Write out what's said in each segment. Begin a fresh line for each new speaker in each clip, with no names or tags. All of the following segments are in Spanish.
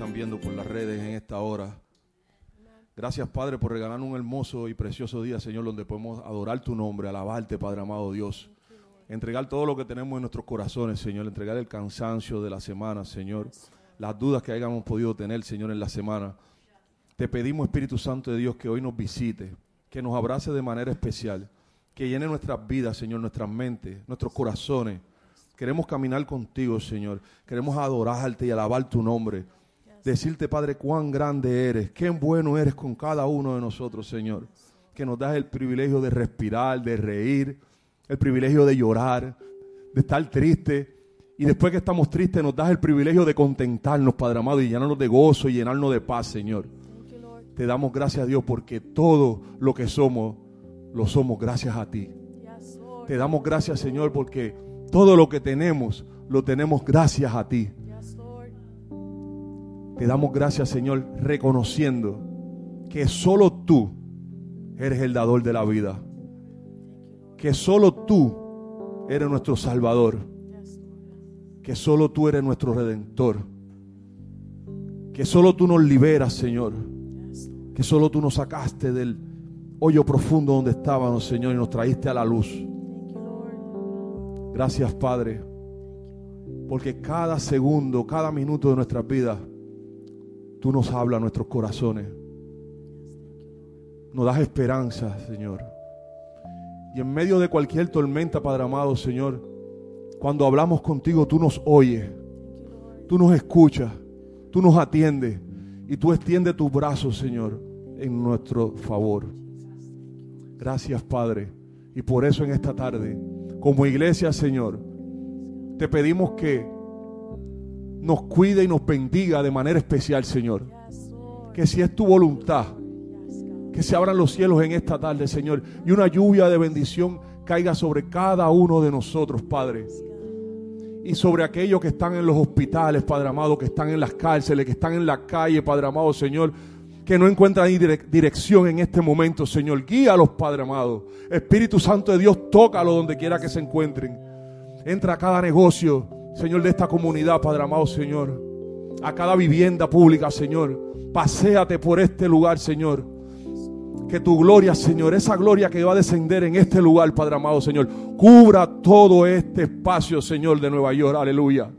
están viendo por las redes en esta hora. Gracias, Padre, por regalarnos un hermoso y precioso día, Señor, donde podemos adorar tu nombre, alabarte, Padre amado Dios. Entregar todo lo que tenemos en nuestros corazones, Señor. Entregar el cansancio de la semana, Señor. Las dudas que hayamos podido tener, Señor, en la semana. Te pedimos, Espíritu Santo de Dios, que hoy nos visite, que nos abrace de manera especial, que llene nuestras vidas, Señor, nuestras mentes, nuestros corazones. Queremos caminar contigo, Señor. Queremos adorarte y alabar tu nombre. Decirte, Padre, cuán grande eres, qué bueno eres con cada uno de nosotros, Señor. Que nos das el privilegio de respirar, de reír, el privilegio de llorar, de estar triste. Y después que estamos tristes, nos das el privilegio de contentarnos, Padre amado, y llenarnos de gozo y llenarnos de paz, Señor. Te damos gracias a Dios porque todo lo que somos, lo somos gracias a ti. Te damos gracias, Señor, porque todo lo que tenemos, lo tenemos gracias a ti. Te damos gracias, Señor, reconociendo que solo tú eres el dador de la vida. Que solo tú eres nuestro Salvador. Que solo tú eres nuestro Redentor. Que solo tú nos liberas, Señor. Que solo tú nos sacaste del hoyo profundo donde estábamos, Señor, y nos traíste a la luz. Gracias, Padre. Porque cada segundo, cada minuto de nuestras vidas Tú nos hablas a nuestros corazones. Nos das esperanza, Señor. Y en medio de cualquier tormenta, Padre amado, Señor, cuando hablamos contigo, tú nos oyes. Tú nos escuchas. Tú nos atiendes. Y tú extiendes tus brazos, Señor, en nuestro favor. Gracias, Padre. Y por eso en esta tarde, como iglesia, Señor, te pedimos que nos cuide y nos bendiga de manera especial, Señor. Que si es tu voluntad, que se abran los cielos en esta tarde, Señor, y una lluvia de bendición caiga sobre cada uno de nosotros, Padre. Y sobre aquellos que están en los hospitales, Padre amado, que están en las cárceles, que están en la calle, Padre amado, Señor, que no encuentran dirección en este momento, Señor. Guíalos, Padre amado. Espíritu Santo de Dios, tócalo donde quiera que se encuentren. Entra a cada negocio, Señor, de esta comunidad, Padre amado, Señor. A cada vivienda pública, Señor. Paséate por este lugar, Señor. Que tu gloria, Señor, esa gloria que va a descender en este lugar, Padre amado, Señor, cubra todo este espacio, Señor, de Nueva York. Aleluya.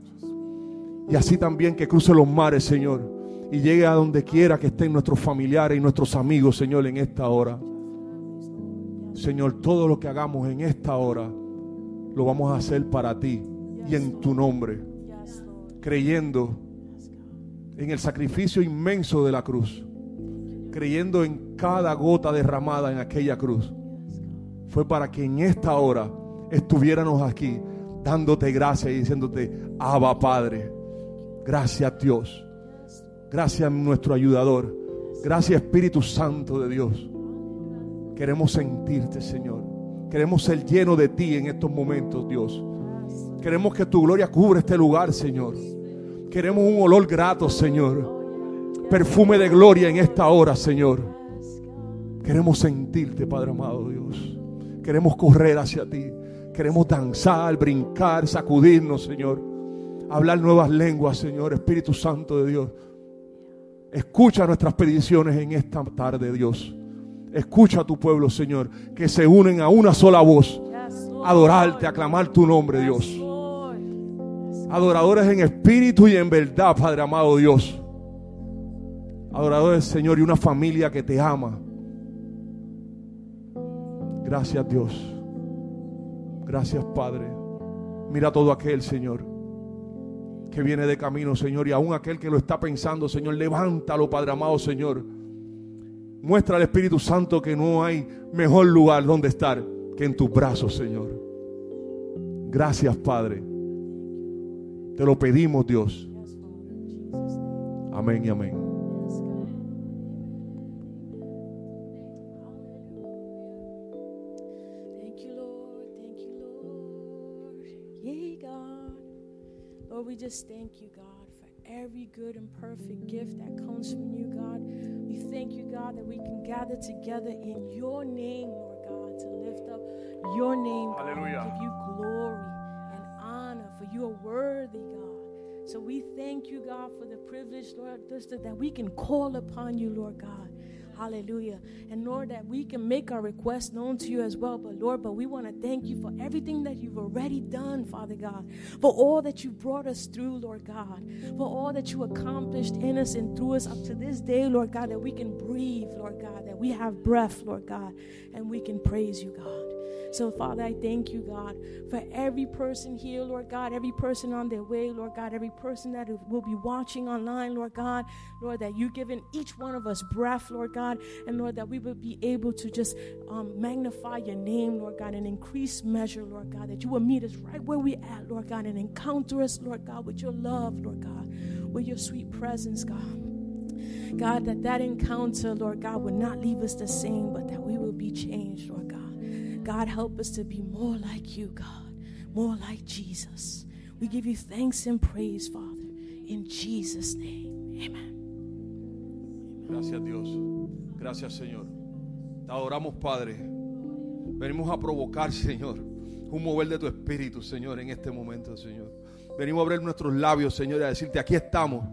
Y así también que cruce los mares, Señor. Y llegue a donde quiera que estén nuestros familiares y nuestros amigos, Señor, en esta hora. Señor, todo lo que hagamos en esta hora, lo vamos a hacer para ti y en tu nombre, creyendo en el sacrificio inmenso de la cruz, creyendo en cada gota derramada en aquella cruz. Fue para que en esta hora estuviéramos aquí dándote gracias y diciéndote, Abba Padre, gracias Dios, gracias nuestro ayudador, gracias Espíritu Santo de Dios. Queremos sentirte, Señor. Queremos ser llenos de ti en estos momentos, Dios. Queremos que tu gloria cubra este lugar, Señor. Queremos un olor grato, Señor. Perfume de gloria en esta hora, Señor. Queremos sentirte, Padre amado Dios. Queremos correr hacia ti. Queremos danzar, brincar, sacudirnos, Señor. Hablar nuevas lenguas, Señor. Espíritu Santo de Dios. Escucha nuestras peticiones en esta tarde, Dios. Escucha a tu pueblo, Señor, que se unen a una sola voz. Adorarte, aclamar tu nombre, Dios adoradores en espíritu y en verdad, Padre amado Dios. Adoradores, Señor, y una familia que te ama. Gracias, Dios. Gracias, Padre. Mira todo aquel, Señor, que viene de camino, Señor, y aún aquel que lo está pensando, Señor, levántalo, Padre amado, Señor. Muestra al Espíritu Santo que no hay mejor lugar donde estar que en tus brazos, Señor. Gracias, Padre. Te lo pedimos, Dios. Amén y amén.
Thank you, Lord, Thank you, Lord. Yea, God. Lord, we just thank you, God, for every good and perfect gift that comes from you, God. We thank you, God, that we can gather together in your name, Lord God, to lift up your name, Hallelujah. give you glory and honor, for you are worthy, God. So we thank you, God, for the privilege, Lord, that we can call upon you, Lord God. Hallelujah. And Lord, that we can make our requests known to you as well. But Lord, but we want to thank you for everything that you've already done, Father God. For all that you brought us through, Lord God. For all that you accomplished in us and through us up to this day, Lord God, that we can breathe, Lord God, that we have breath, Lord God, and we can praise you, God. So, Father, I thank you, God, for every person here, Lord God, every person on their way, Lord God, every person that will be watching online, Lord God, Lord, that you've given each one of us breath, Lord God, and Lord, that we would be able to just um, magnify your name, Lord God, in increased measure, Lord God, that you will meet us right where we at, Lord God, and encounter us, Lord God, with your love, Lord God, with your sweet presence, God. God, that that encounter, Lord God, would not leave us the same, but that we will be changed, Lord God. Help us to be more like you, God, more like Jesus. We give you thanks and praise, Father, in Jesus' name. Amen.
Gracias Dios. Gracias Señor. Te adoramos Padre. Venimos a provocar, Señor, un mover de tu espíritu, Señor, en este momento, Señor. Venimos a abrir nuestros labios, Señor, y a decirte, aquí estamos.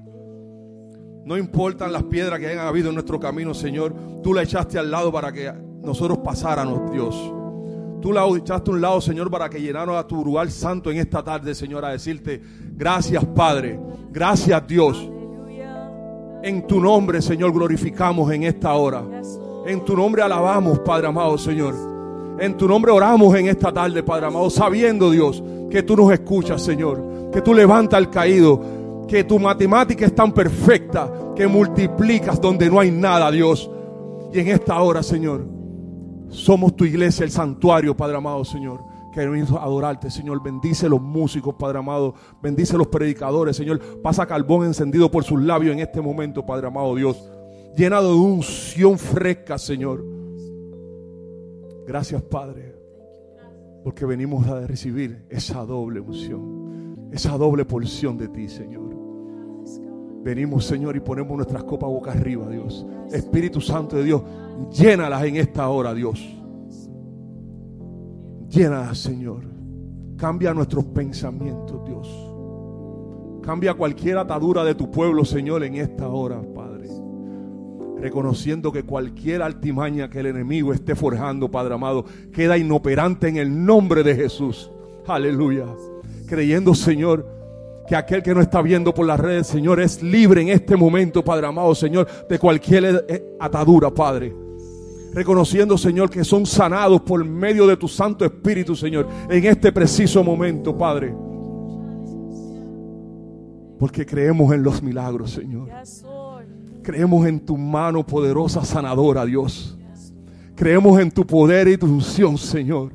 No importan las piedras que hayan habido en nuestro camino, Señor. Tú la echaste al lado para que nosotros pasáramos, Dios. Tú la echaste a un lado, Señor, para que llenara a tu lugar santo en esta tarde, Señor, a decirte, gracias, Padre. Gracias, Dios. En tu nombre, Señor, glorificamos en esta hora. En tu nombre alabamos, Padre amado, Señor. En tu nombre oramos en esta tarde, Padre amado, sabiendo, Dios, que tú nos escuchas, Señor. Que tú levantas al caído. Que tu matemática es tan perfecta que multiplicas donde no hay nada, Dios. Y en esta hora, Señor, somos tu iglesia, el santuario, Padre amado, Señor. Queremos adorarte, Señor. Bendice los músicos, Padre amado. Bendice los predicadores, Señor. Pasa carbón encendido por sus labios en este momento, Padre amado Dios. Llenado de unción fresca, Señor. Gracias, Padre. Porque venimos a recibir esa doble unción. Esa doble porción de ti, Señor. Venimos, Señor, y ponemos nuestras copas boca arriba, Dios. Espíritu Santo de Dios, llénalas en esta hora, Dios. Llénalas, Señor. Cambia nuestros pensamientos, Dios. Cambia cualquier atadura de tu pueblo, Señor, en esta hora, Padre. Reconociendo que cualquier altimaña que el enemigo esté forjando, Padre amado, queda inoperante en el nombre de Jesús. Aleluya. Creyendo, Señor, que aquel que no está viendo por las redes, Señor, es libre en este momento, Padre amado, Señor, de cualquier eh, atadura, Padre. Reconociendo, Señor, que son sanados por medio de tu Santo Espíritu, Señor, en este preciso momento, Padre. Porque creemos en los milagros, Señor. Creemos en tu mano poderosa sanadora, Dios. Creemos en tu poder y tu unción, Señor.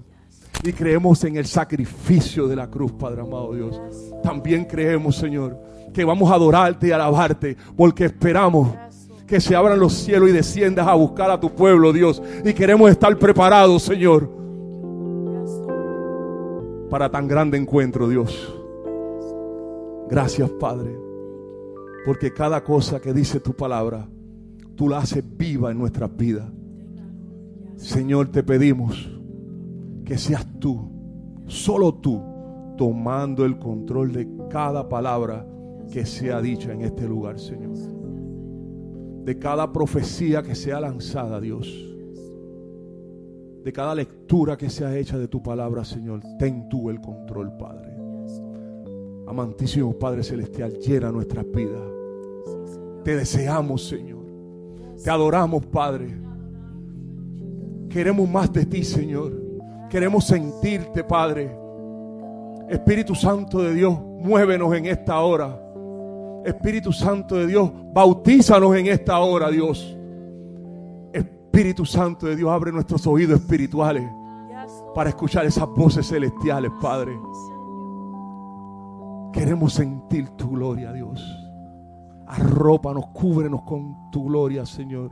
Y creemos en el sacrificio de la cruz, Padre amado Dios también creemos, Señor, que vamos a adorarte y alabarte, porque esperamos que se abran los cielos y desciendas a buscar a tu pueblo, Dios. Y queremos estar preparados, Señor, para tan grande encuentro, Dios. Gracias, Padre, porque cada cosa que dice tu palabra, tú la haces viva en nuestras vidas. Señor, te pedimos que seas tú, solo tú, tomando el control de cada palabra que sea dicha en este lugar, Señor. De cada profecía que sea lanzada, Dios. De cada lectura que sea hecha de tu palabra, Señor. Ten tú el control, Padre. Amantísimo Padre Celestial, llena nuestras vidas. Te deseamos, Señor. Te adoramos, Padre. Queremos más de ti, Señor. Queremos sentirte, Padre. Espíritu Santo de Dios, muévenos en esta hora. Espíritu Santo de Dios, bautízanos en esta hora, Dios. Espíritu Santo de Dios, abre nuestros oídos espirituales para escuchar esas voces celestiales, Padre. Queremos sentir tu gloria, Dios. Arrópanos, cúbrenos con tu gloria, Señor.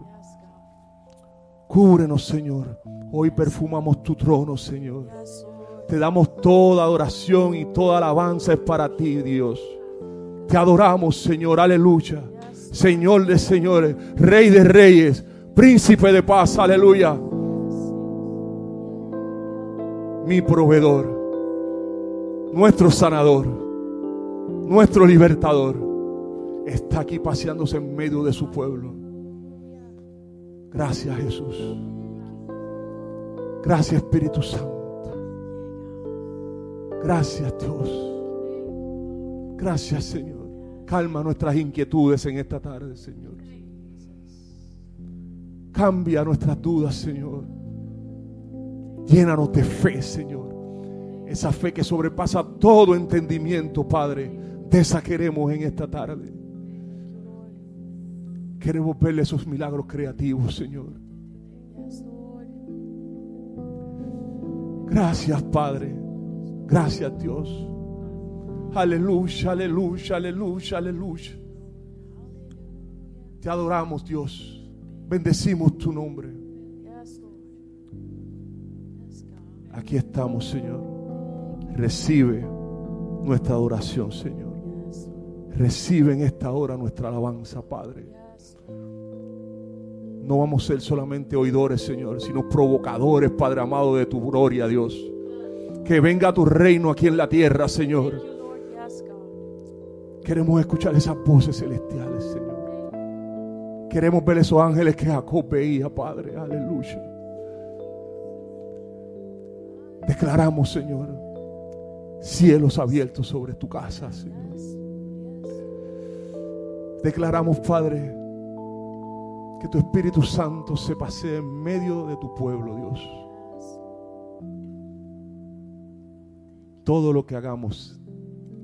Cúbrenos, Señor. Hoy perfumamos tu trono, Señor. Te damos toda adoración y toda alabanza es para ti, Dios. Te adoramos, Señor, aleluya. Señor de señores, Rey de reyes, Príncipe de paz, aleluya. Mi proveedor, nuestro sanador, nuestro libertador, está aquí paseándose en medio de su pueblo. Gracias Jesús. Gracias Espíritu Santo. Gracias Dios. Gracias Señor. Calma nuestras inquietudes en esta tarde, Señor. Cambia nuestras dudas, Señor. Llénanos de fe, Señor. Esa fe que sobrepasa todo entendimiento, Padre. De esa queremos en esta tarde. Queremos verle esos milagros creativos, Señor. Gracias, Padre. Gracias, Dios. Aleluya, aleluya, aleluya, aleluya. Te adoramos, Dios. Bendecimos tu nombre. Aquí estamos, Señor. Recibe nuestra adoración, Señor. Recibe en esta hora nuestra alabanza, Padre. No vamos a ser solamente oidores, Señor, sino provocadores, Padre amado, de tu gloria, Dios. Que venga tu reino aquí en la tierra, Señor. Queremos escuchar esas voces celestiales, Señor. Queremos ver esos ángeles que Jacob veía, Padre. Aleluya. Declaramos, Señor, cielos abiertos sobre tu casa, Señor. Declaramos, Padre, que tu Espíritu Santo se pase en medio de tu pueblo, Dios. Todo lo que hagamos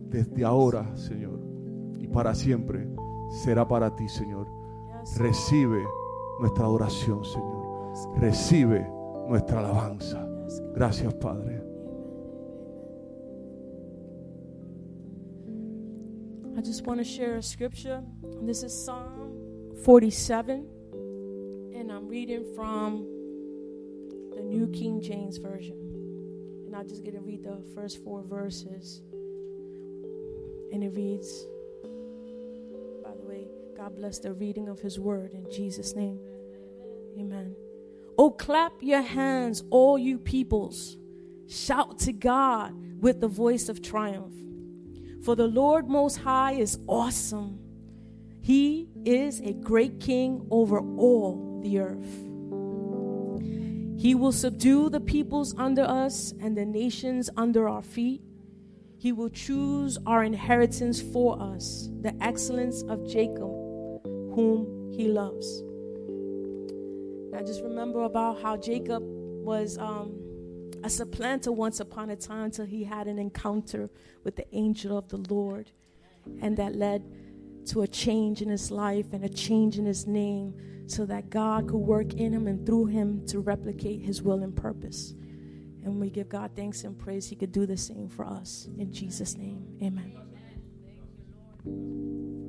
desde ahora, Señor, y para siempre, será para ti, Señor. Recibe nuestra adoración, Señor. Recibe nuestra alabanza. Gracias, Padre.
I just want to share a scripture. This is Psalm 47, and I'm reading from the New King James Version. And I'm just going to read the first four verses. And it reads, by the way, God bless the reading of His word in Jesus' name. Amen. Oh, clap your hands, all you peoples. Shout to God with the voice of triumph. For the Lord Most High is awesome. He is a great king over all the earth. He will subdue the peoples under us and the nations under our feet. He will choose our inheritance for us, the excellence of Jacob, whom he loves. Now, just remember about how Jacob was um, a supplanter once upon a time until he had an encounter with the angel of the Lord. And that led to a change in his life and a change in his name so that God could work in him and through him to replicate his will and purpose. And we give God thanks and praise, he could do the same for us. In Jesus' name, amen.
La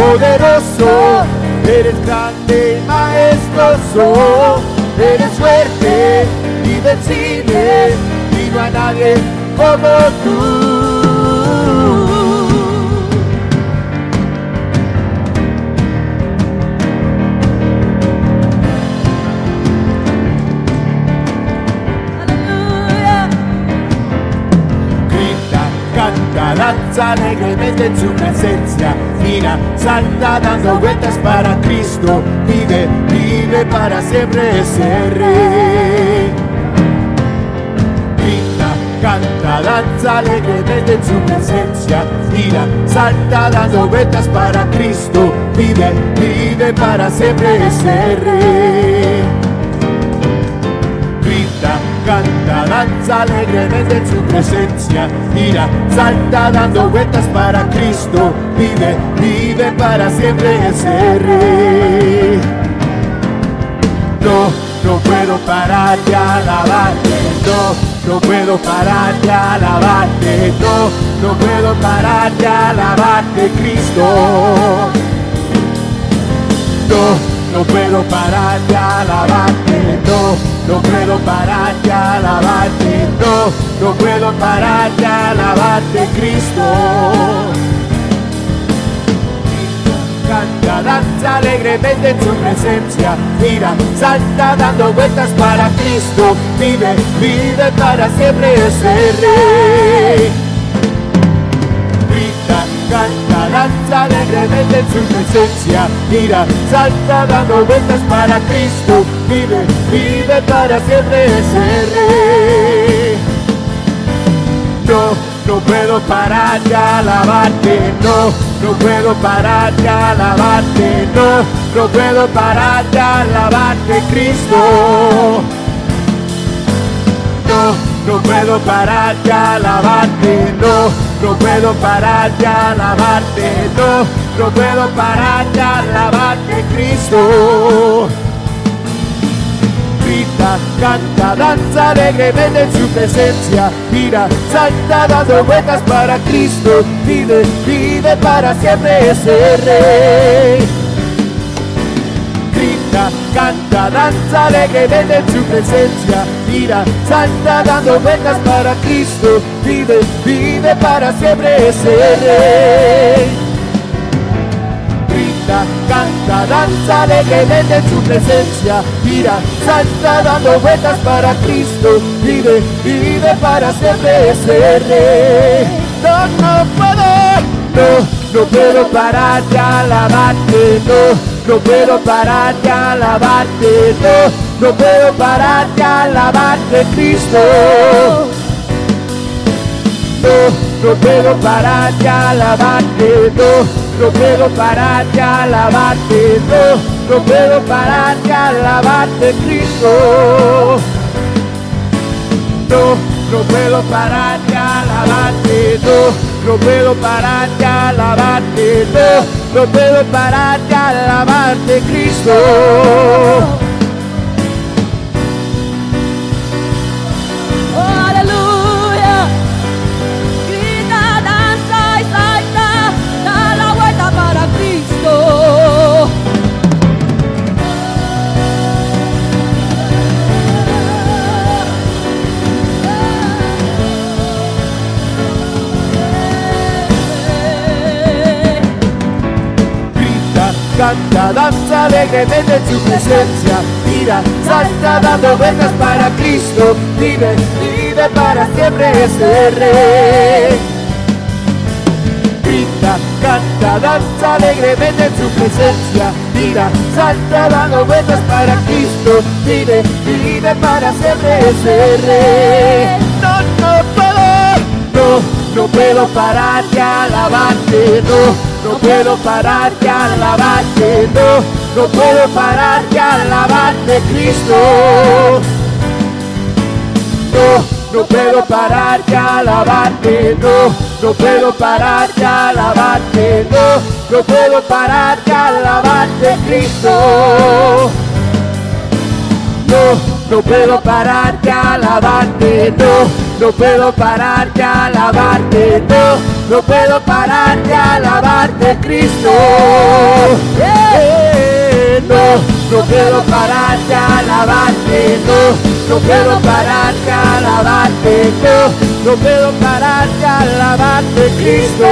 poderoso, eres grande y majestuoso, eres fuerte, invencible y no hay nadie como tú. Canta, danza alegremente en su presencia. Mira, salta dando vueltas para Cristo. Vive, vive para siempre ese rey. Grita, canta, danza alegremente en su presencia. Mira, salta dando vueltas para Cristo. Vive, vive para siempre ese rey canta, danza alegremente en su presencia. Mira, salta dando vueltas para Cristo. Vive, vive para siempre ese rey. No, no puedo parar de alabarte. No, no puedo parar de alabarte. No, no puedo parar de alabarte, Cristo. No, no puedo parar de alabarte, no, no puedo parar de alabarte, no, no puedo parar de alabarte, Cristo. Canta, danza alegremente en su presencia, mira, salta dando vueltas para Cristo, vive, vive para siempre ese rey canta, danza alegremente en su presencia. Mira, salta dando vueltas para Cristo. Vive, vive para siempre ese rey. No, no puedo parar de alabarte, no, no puedo parar de alabarte, no, no puedo parar de alabarte, Cristo. No, no puedo parar de alabarte, no, no puedo parar de alabarte, no, no puedo parar de alabarte, Cristo. Grita, canta, danza alegremente en su presencia, mira, salta dando vueltas para Cristo, vive, vive para siempre ese rey grita, canta, danza alegremente en su presencia, mira, salta dando vueltas para Cristo, vive, vive para siempre ese rey. Grita, canta, danza alegremente en su presencia, mira, salta dando vueltas para Cristo, vive, vive para siempre ese. No, no puedo, no, no puedo parar de alabarte, no. No puedo parar de alabarte, no, no puedo parar de alabarte, Cristo. No, no puedo parar de alabarte, no, no puedo parar de alabarte, no, no puedo parar de alabarte, Cristo. No, no puedo parar de alabarte, no, no puedo parar de alabarte, no, no puedo parar de alabarte, Cristo. Canta, danza alegremente en su presencia, mira, salta dando vueltas para Cristo, vive, vive para siempre ese rey. Canta, danza alegremente en su presencia, mira, salta dando vueltas para Cristo, vive, vive para siempre ese rey. No, no puedo, no, no puedo parar de alabarte, no, no puedo parar de alabarte, no, no puedo parar de alabarte, Cristo. No, no puedo parar de alabarte, no, no puedo parar de alabarte, no, no puedo parar de alabarte, Cristo. No, no puedo parar de alabarte, no, no puedo parar de alabarte, no, no puedo parar de alabarte, Cristo. Eh, no, no puedo parar de alabarte, no, no puedo parar de alabarte, no, no puedo parar de alabarte, Cristo.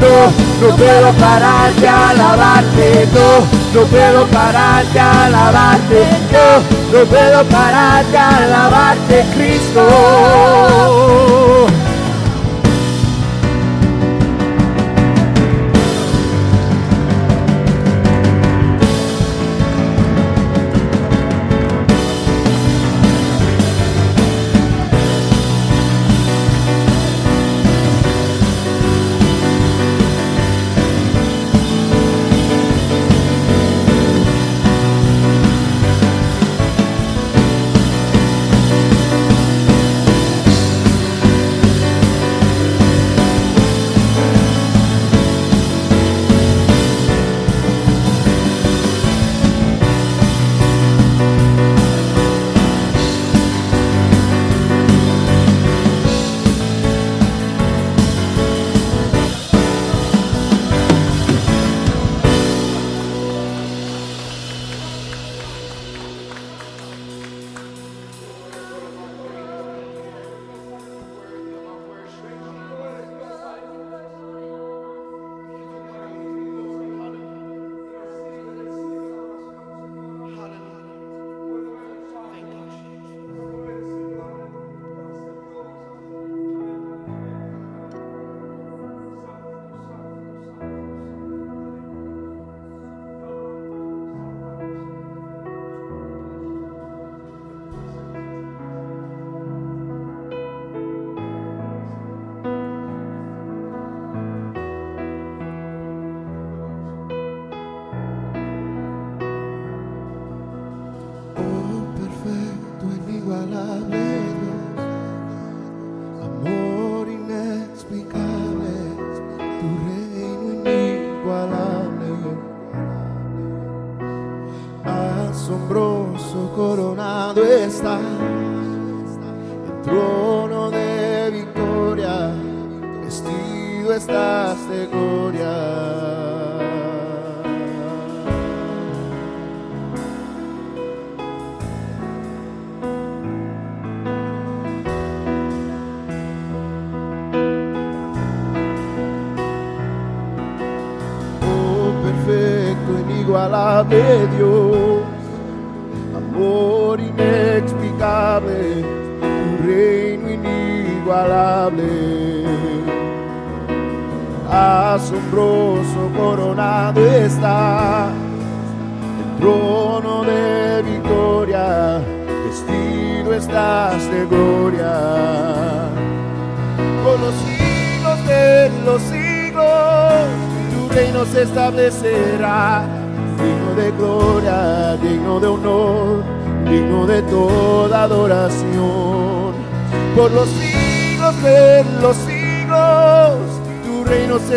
No, no puedo parar de alabarte, no, no puedo parar de alabarte, no, no puedo parar de alabarte, Cristo.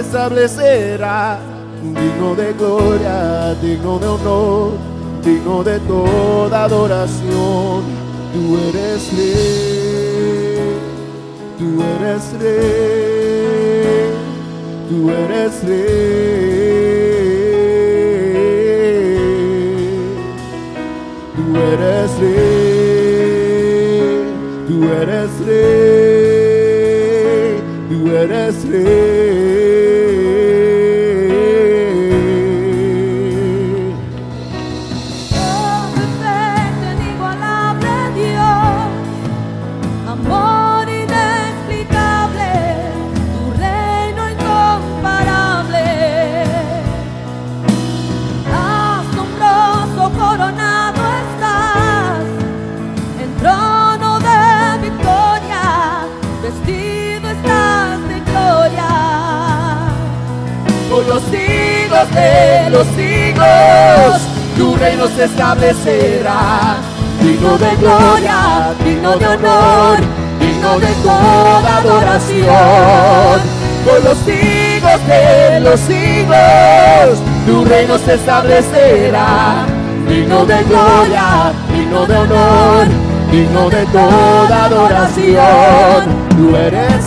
establecerá. Digno de gloria, digno de honor, digno de toda adoración. Tú eres rey, tú eres rey, tú eres rey. Tú eres rey, tú eres rey, tú eres rey.
Tú eres rey. los siglos, tu reino se establecerá. Digno de gloria, digno de honor, digno de toda adoración. Por los siglos de los siglos, tu reino se establecerá. Digno de gloria, digno de honor, digno de toda adoración. Tú eres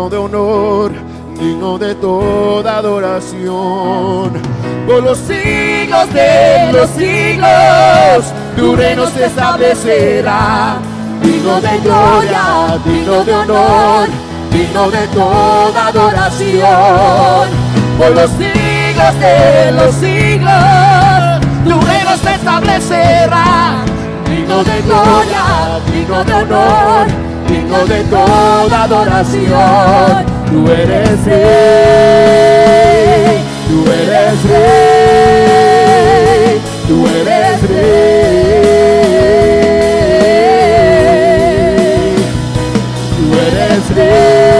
digno de honor, digno de toda adoración. Por los siglos de los siglos, tu reino se establecerá, digno de gloria, digno de honor, digno de toda adoración. Por los siglos de los siglos, tu reino se establecerá, digno de gloria, digno de honor, digno de toda adoración. Tú eres rey, tú eres rey, tú eres rey, tú eres rey,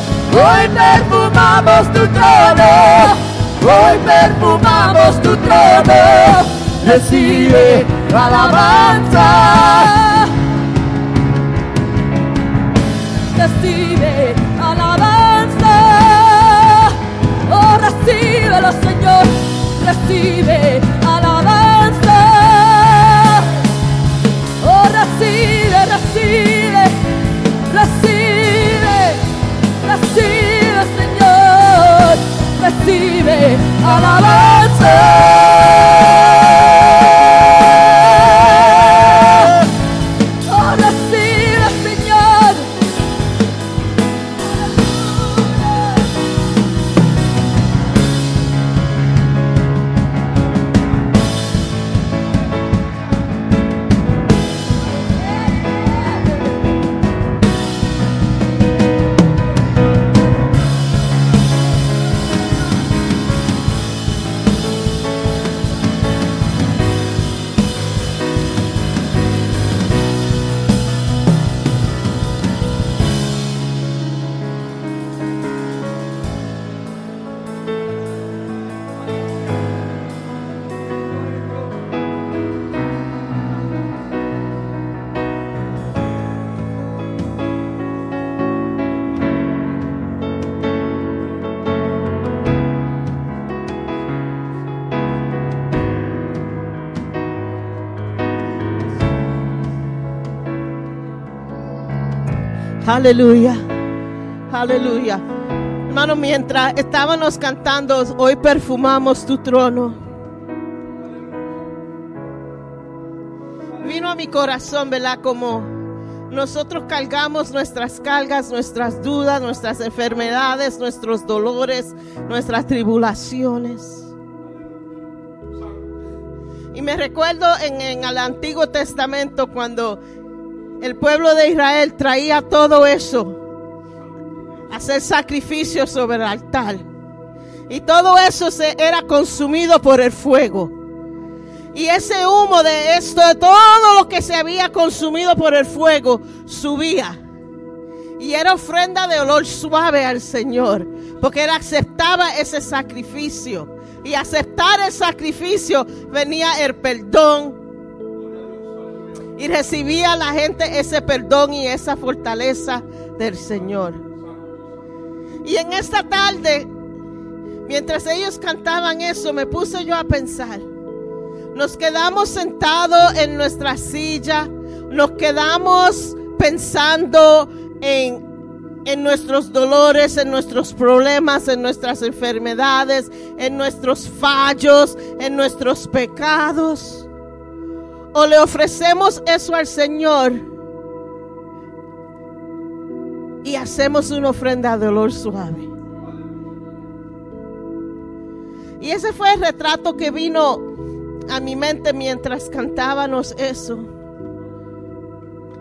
Hoy perfumamos tu trono, hoy perfumamos tu trono, recibe alabanza,
recibe alabanza. Oh, recíbelo, Señor, recibe recibe alabanza.
Aleluya. Aleluya. Hermano, mientras estábamos cantando, hoy perfumamos tu trono. Vino a mi corazón, ¿verdad? Como nosotros cargamos nuestras cargas, nuestras dudas, nuestras enfermedades, nuestros dolores, nuestras tribulaciones. Y me recuerdo en, en el Antiguo Testamento cuando el pueblo de Israel traía todo eso hacer sacrificios sobre el altar. Y todo eso se era consumido por el fuego. Y ese humo de esto, de todo lo que se había consumido por el fuego, subía. Y era ofrenda de olor suave al Señor, porque él aceptaba ese sacrificio. Y aceptar el sacrificio venía el perdón, y recibía la gente ese perdón y esa fortaleza del Señor. Y en esta tarde mientras ellos cantaban eso, me puse yo a pensar. Nos quedamos sentados en nuestra silla, nos quedamos pensando en, en nuestros dolores, en nuestros problemas, en nuestras enfermedades, en nuestros fallos, en nuestros pecados. O le ofrecemos eso al Señor y hacemos una ofrenda de dolor suave. Y ese fue el retrato que vino a mi mente mientras cantábamos eso.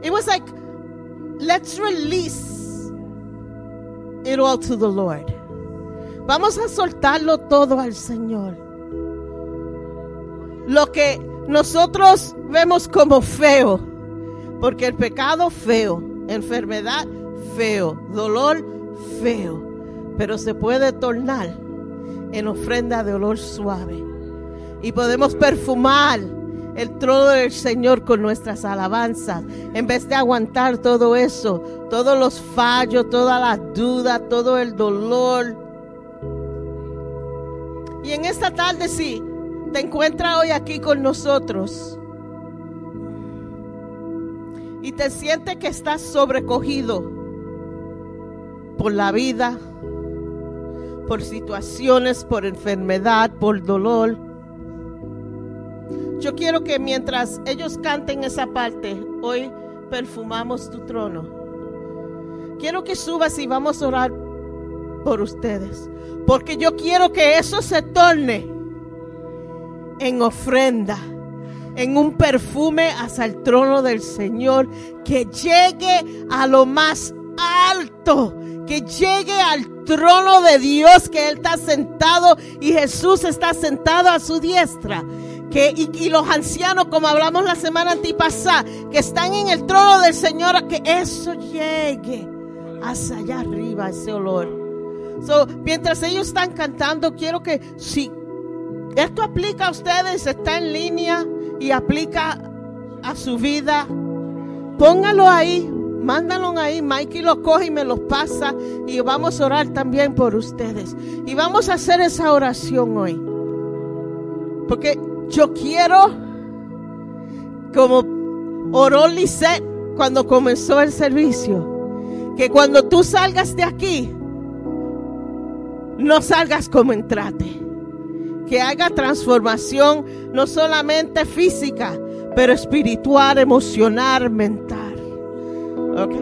It was like, let's release it all to the Lord. Vamos a soltarlo todo al Señor. Lo que nosotros vemos como feo, porque el pecado feo, enfermedad feo, dolor feo, pero se puede tornar en ofrenda de olor suave. Y podemos perfumar el trono del Señor con nuestras alabanzas, en vez de aguantar todo eso, todos los fallos, todas las dudas, todo el dolor. Y en esta tarde sí, te encuentras hoy aquí con nosotros y te sientes que estás sobrecogido por la vida, por situaciones, por enfermedad, por dolor. Yo quiero que mientras ellos canten esa parte, hoy perfumamos tu trono. Quiero que subas y vamos a orar por ustedes. Porque yo quiero que eso se torne en ofrenda, en un perfume hacia el trono del Señor, que llegue a lo más alto, que llegue al trono de Dios, que Él está sentado y Jesús está sentado a su diestra. Que, y, los ancianos, como hablamos la semana antipasada, que están en el trono del Señor, que eso llegue hacia allá arriba, ese olor. So, mientras ellos están cantando, quiero que si esto aplica a ustedes, está en línea y aplica a su vida, póngalo ahí, mándalo ahí. Mikey lo coge y me los pasa y vamos a orar también por ustedes. Y vamos a hacer esa oración hoy. Porque yo quiero, como oró Lisette cuando comenzó el servicio, que cuando tú salgas de aquí, no salgas como entrate. Que haga transformación no solamente física, pero espiritual, emocional, mental. Ok,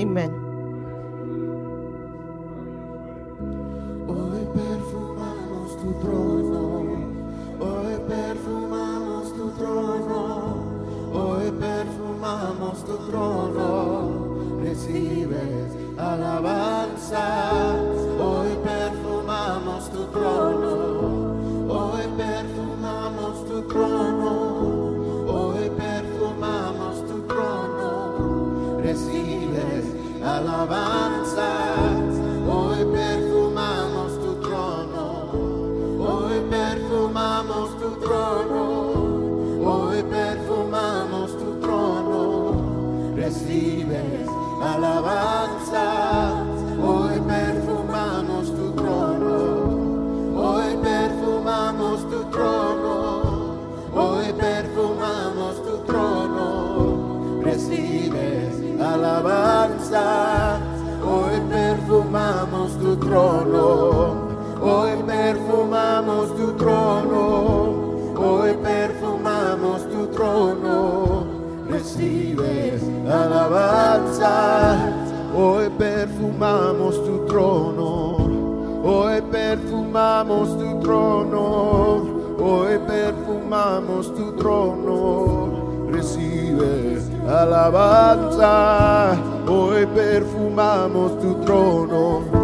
amén.
Hoy perfumamos tu trono, hoy perfumamos tu trono, hoy perfumamos tu trono, recibes alabanza, perfumamos tu trono, hoy perfumamos tu trono, hoy perfumamos tu trono, recibes alabanza, hoy perfumamos tu trono, hoy perfumamos tu trono,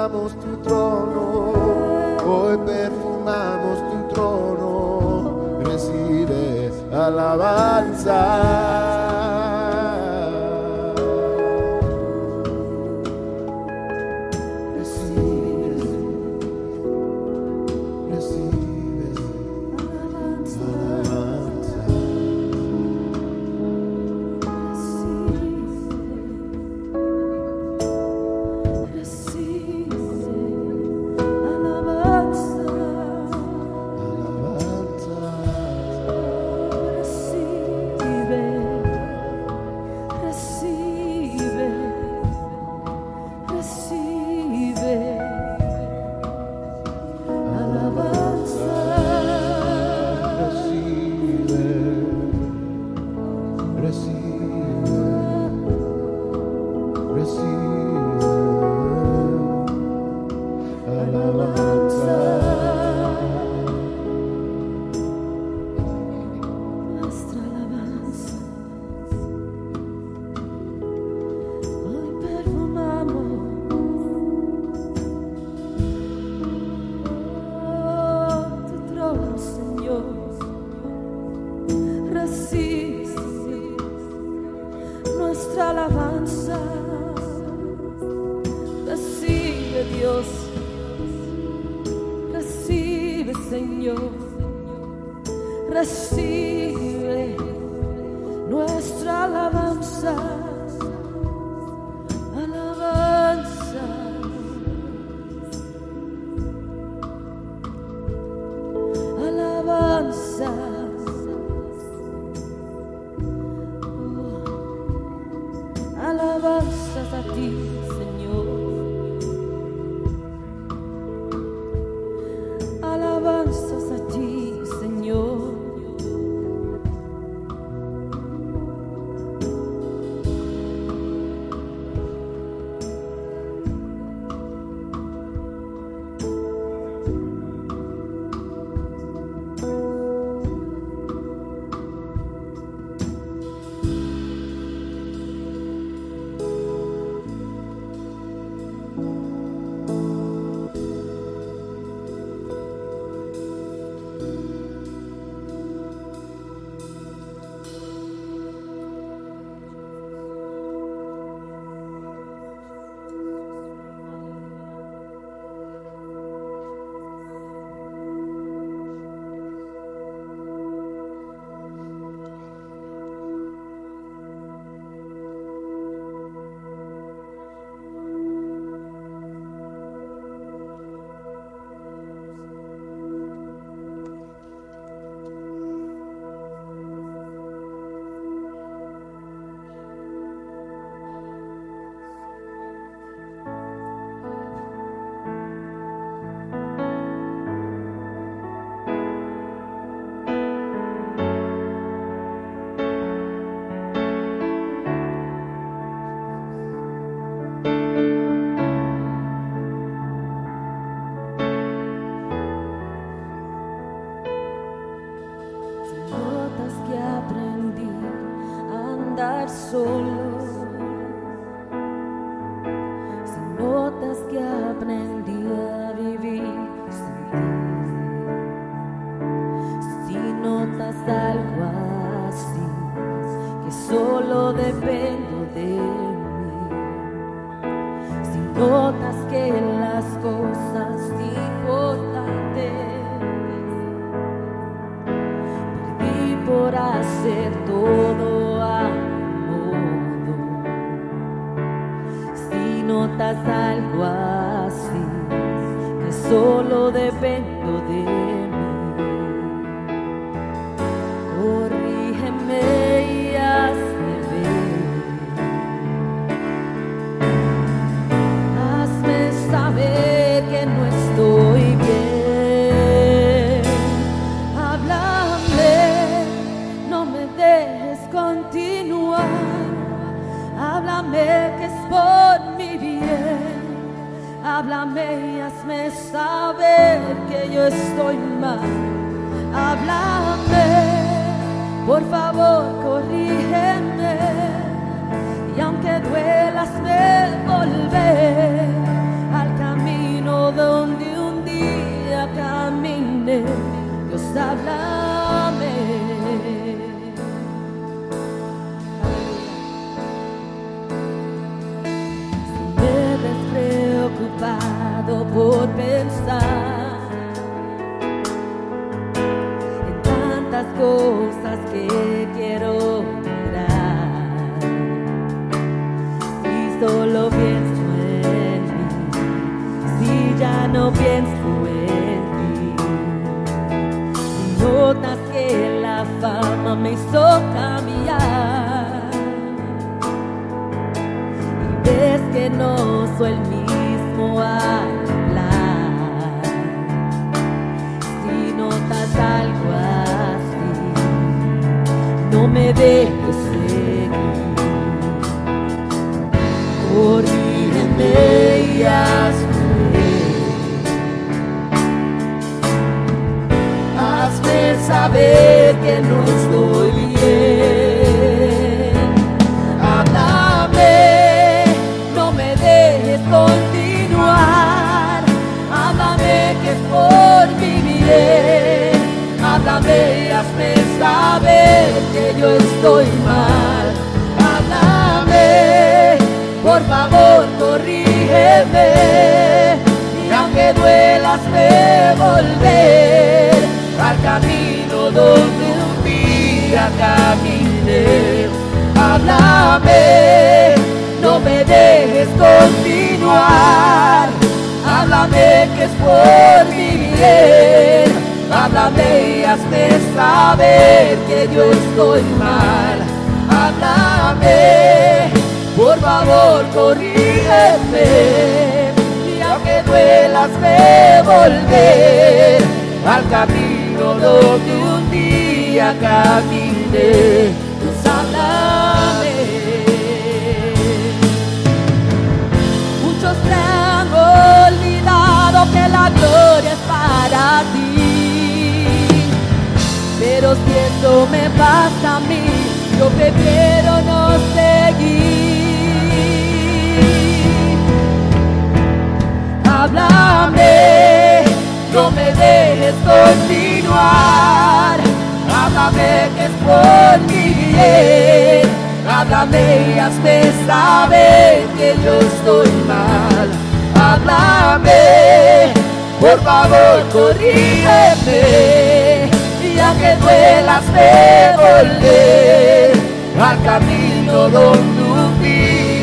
perfumamos tu trono, hoy perfumamos tu trono, recibe alabanza.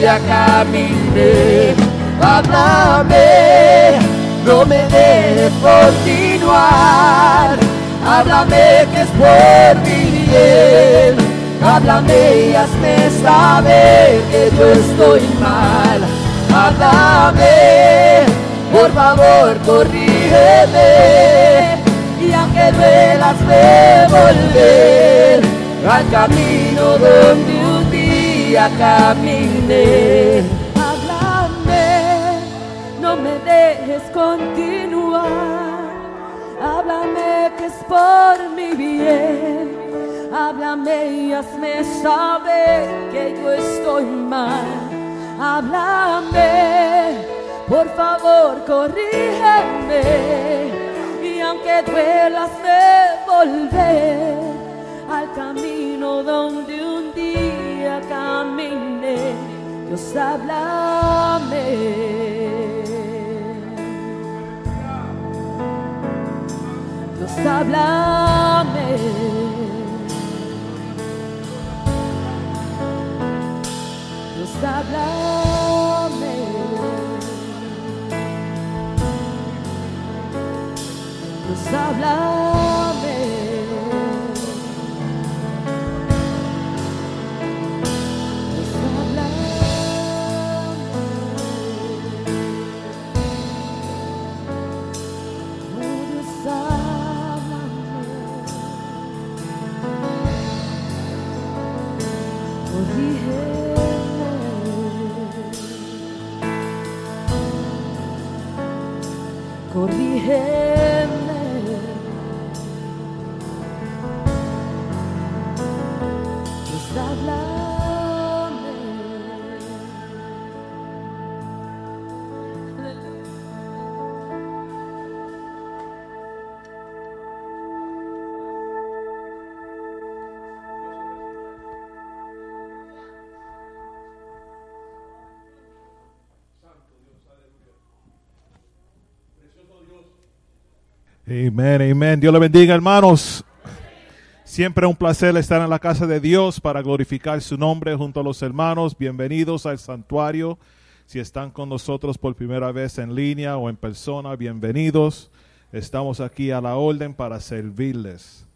ya caminé. Háblame, no me dejes continuar. Háblame que es por mi bien. Háblame y hazme saber que yo estoy mal. Háblame, por favor, corrígeme. Y aunque duelas de volver al camino donde un día caminé háblame, no me dejes continuar. Háblame que es por mi bien. Háblame y hazme saber que yo estoy mal. Háblame, por favor, corrígeme. Y aunque duelas de volver al camino donde un día caminé. Dios háblame. Dios háblame. Dios háblame. Dios háblame. We have.
Amén, amén. Dios le bendiga, hermanos. Siempre un placer estar en la casa de Dios para glorificar su nombre junto a los hermanos. Bienvenidos al santuario. Si están con nosotros por primera vez en línea o en persona, bienvenidos. Estamos aquí a la orden para servirles.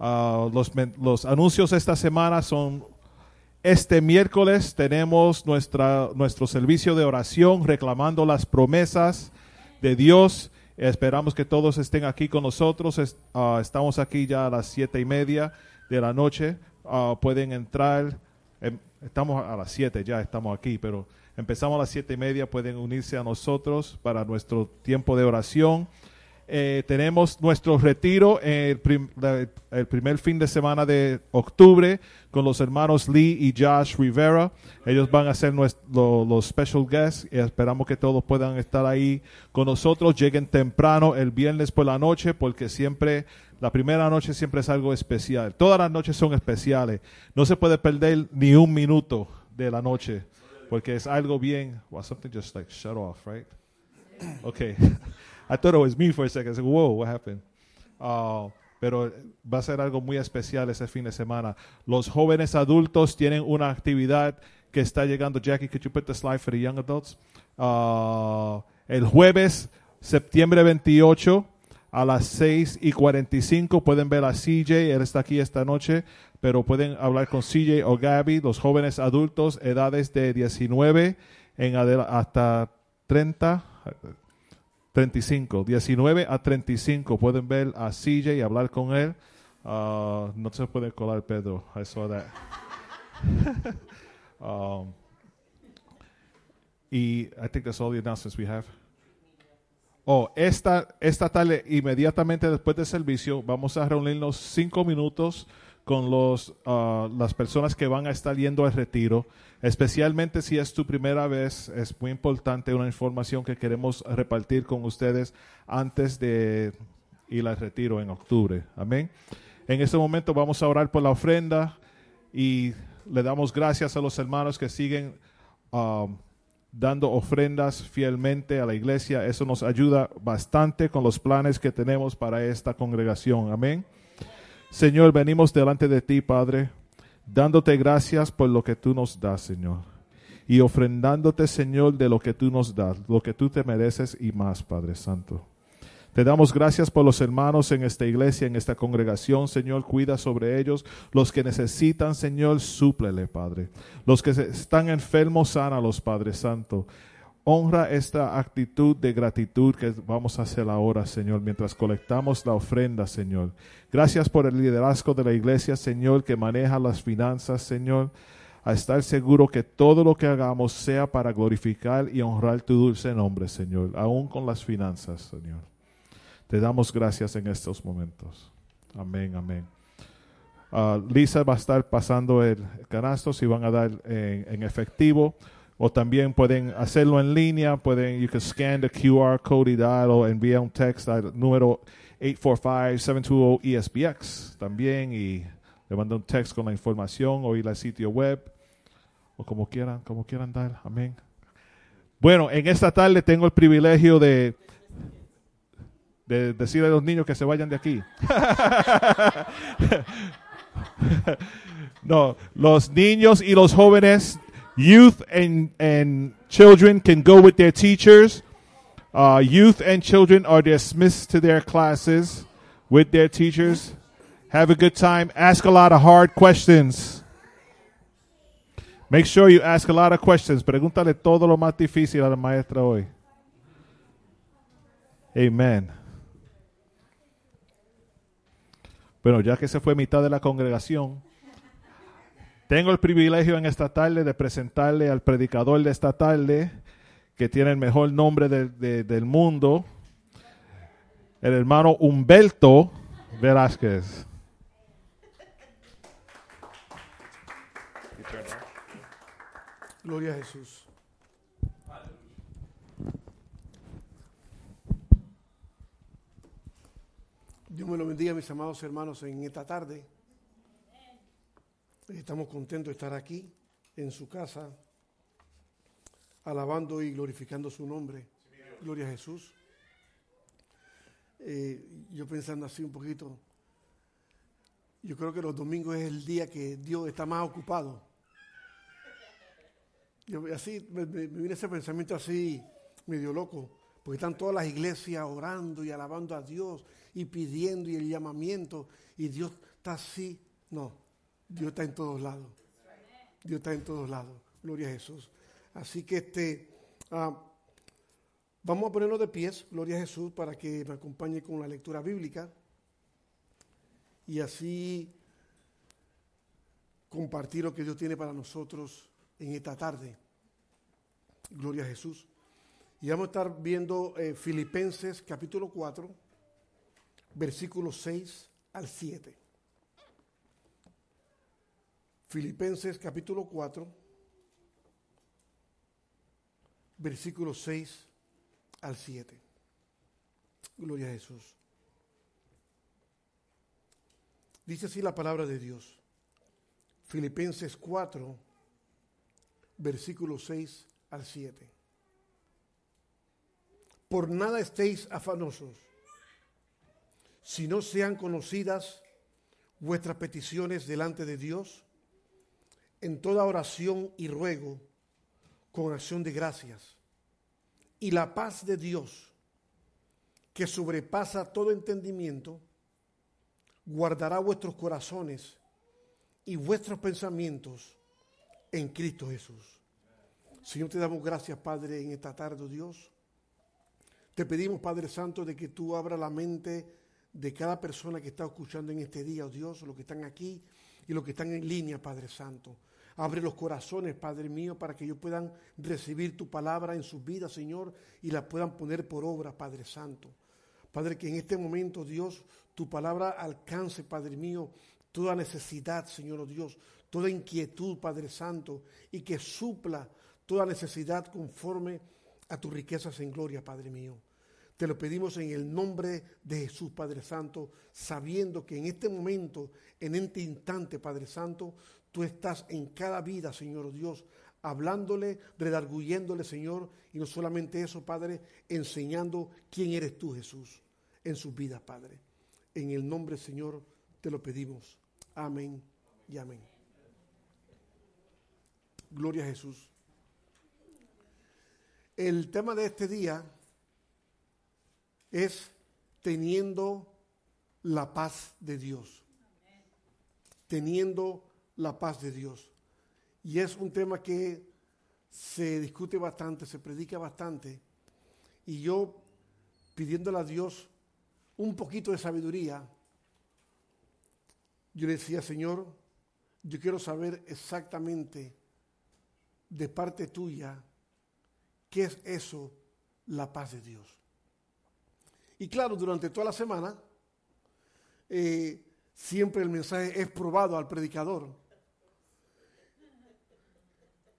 Ah, los, los anuncios esta semana son este miércoles tenemos nuestra, nuestro servicio de oración reclamando las promesas de Dios. Esperamos que todos estén aquí con nosotros. Ah, estamos aquí ya a las siete y media de la noche. Ah, pueden entrar. em, estamos a las siete, ya estamos aquí, pero empezamos a las siete y media. Pueden unirse a nosotros para nuestro tiempo de oración. Eh, tenemos nuestro retiro el, prim- la- el primer fin de semana de octubre con los hermanos Lee y Josh Rivera. Ellos van a ser nues- lo- los special guests y esperamos que todos puedan estar ahí con nosotros. Lleguen temprano el viernes por la noche porque siempre, la primera noche siempre es algo especial. Todas las noches son especiales. No se puede perder ni un minuto de la noche porque es algo bien. Well, something just like shut off, right? Okay. I thought it was me for a second. I said, whoa, what happened? Uh, pero va a ser algo muy especial ese fin de semana. Los jóvenes adultos tienen una actividad que está llegando. Jackie, could you put the slide for the young adults? Uh, el jueves, septiembre 28, a las 6 y 45, pueden ver a CJ. Él está aquí esta noche, pero pueden hablar con CJ o Gabby, los jóvenes adultos, edades de 19 en hasta 30. 35, 19 a 35. Pueden ver a CJ y hablar con él. Ah, no se puede colar Pedro. I saw that. um, y I think that's all the announcements we have. Oh, esta, esta tarde, inmediatamente después del servicio, vamos a reunirnos cinco minutos con los, ah, las personas que van a estar yendo al retiro. Especialmente si es tu primera vez, es muy importante una información que queremos repartir con ustedes antes de ir al retiro en octubre. Amén. En este momento vamos a orar por la ofrenda y le damos gracias a los hermanos que siguen um, dando ofrendas fielmente a la iglesia. Eso nos ayuda bastante con los planes que tenemos para esta congregación. Amén. Señor, venimos delante de ti, Padre, dándote gracias por lo que tú nos das, Señor. Y ofrendándote, Señor, de lo que tú nos das, lo que tú te mereces y más, Padre Santo. Te damos gracias por los hermanos en esta iglesia, en esta congregación, Señor. Cuida sobre ellos. Los que necesitan, Señor, súplele, Padre. Los que están enfermos, sánalos, Padre Santo. Honra esta actitud de gratitud que vamos a hacer ahora, Señor, mientras colectamos la ofrenda, Señor. Gracias por el liderazgo de la iglesia, Señor, que maneja las finanzas, Señor. A estar seguro que todo lo que hagamos sea para glorificar y honrar tu dulce nombre, Señor, aún con las finanzas, Señor. Te damos gracias en estos momentos. Amén, amén. Ah, Lisa va a estar pasando el canasto si van a dar en, en efectivo o también pueden hacerlo en línea. Pueden, you can scan the QR code y dar o enviar un text al número 845-720-ESPX E también y le manda un text con la información o ir al sitio web o como quieran, como quieran dar. Amén. Bueno, en esta tarde tengo el privilegio de de decirle a los niños que se vayan de aquí. no, los niños y los jóvenes, youth and, and children can go with their teachers. Uh, youth and children are dismissed to their classes with their teachers. Have a good time. Ask a lot of hard questions. Make sure you ask a lot of questions. Pregúntale todo lo más difícil a la maestra hoy. Amen. Bueno, ya que se fue mitad de la congregación, tengo el privilegio en esta tarde de presentarle al predicador de esta tarde, que tiene el mejor nombre de- de- del mundo, el hermano Humberto Velázquez.
Gloria a Jesús. Dios me lo bendiga, mis amados hermanos, en esta tarde. Estamos contentos de estar aquí, en su casa, alabando y glorificando su nombre. Gloria a Jesús. eh, yo pensando así un poquito, yo creo que los domingos es el día que Dios está más ocupado. Yo, así me, me, me viene ese pensamiento así medio loco, porque están todas las iglesias orando y alabando a Dios y pidiendo y el llamamiento y Dios está así. No, Dios está en todos lados. Dios está en todos lados. Gloria a Jesús. Así que este, ah, vamos a ponernos de pies, gloria a Jesús, para que me acompañe con la lectura bíblica y así compartir lo que Dios tiene para nosotros en esta tarde. Gloria a Jesús. Y vamos a estar viendo eh, Filipenses capítulo 4, versículos 6 al 7. Filipenses capítulo 4, versículos 6 al 7. Gloria a Jesús. Dice así la palabra de Dios. Filipenses 4, versículos 6 al 7. Por nada estéis afanosos, si no sean conocidas vuestras peticiones delante de Dios, en toda oración y ruego, con acción de gracias. Y la paz de Dios, que sobrepasa todo entendimiento, guardará vuestros corazones y vuestros pensamientos en Cristo Jesús. Señor, te damos gracias, Padre, en esta tarde, oh Dios. Te pedimos, Padre Santo, de que tú abras la mente de cada persona que está escuchando en este día, oh Dios, los que están aquí y los que están en línea, Padre Santo. Abre los corazones, Padre mío, para que ellos puedan recibir tu palabra en sus vidas, Señor, y la puedan poner por obra, Padre Santo. Padre, que en este momento, Dios, tu palabra alcance, Padre mío, toda necesidad, Señor oh Dios, toda inquietud, Padre Santo, y que supla toda necesidad conforme a tus riquezas en gloria, Padre mío. Te lo pedimos en el nombre de Jesús, Padre Santo, sabiendo que en este momento, en este instante, Padre Santo, tú estás en cada vida, Señor Dios, hablándole, redarguyéndole, Señor, y no solamente eso, Padre, enseñando quién eres tú, Jesús, en sus vidas, Padre. En el nombre, Señor, te lo pedimos. Amén y amén. Gloria a Jesús. El tema de este día es teniendo la paz de Dios. Teniendo la paz de Dios. Y es un tema que se discute bastante, se predica bastante. Y yo pidiéndole a Dios un poquito de sabiduría, yo le decía, Señor, yo quiero saber exactamente de parte tuya qué es eso, la paz de Dios. Y claro, durante toda la semana, eh, siempre el mensaje es probado al predicador.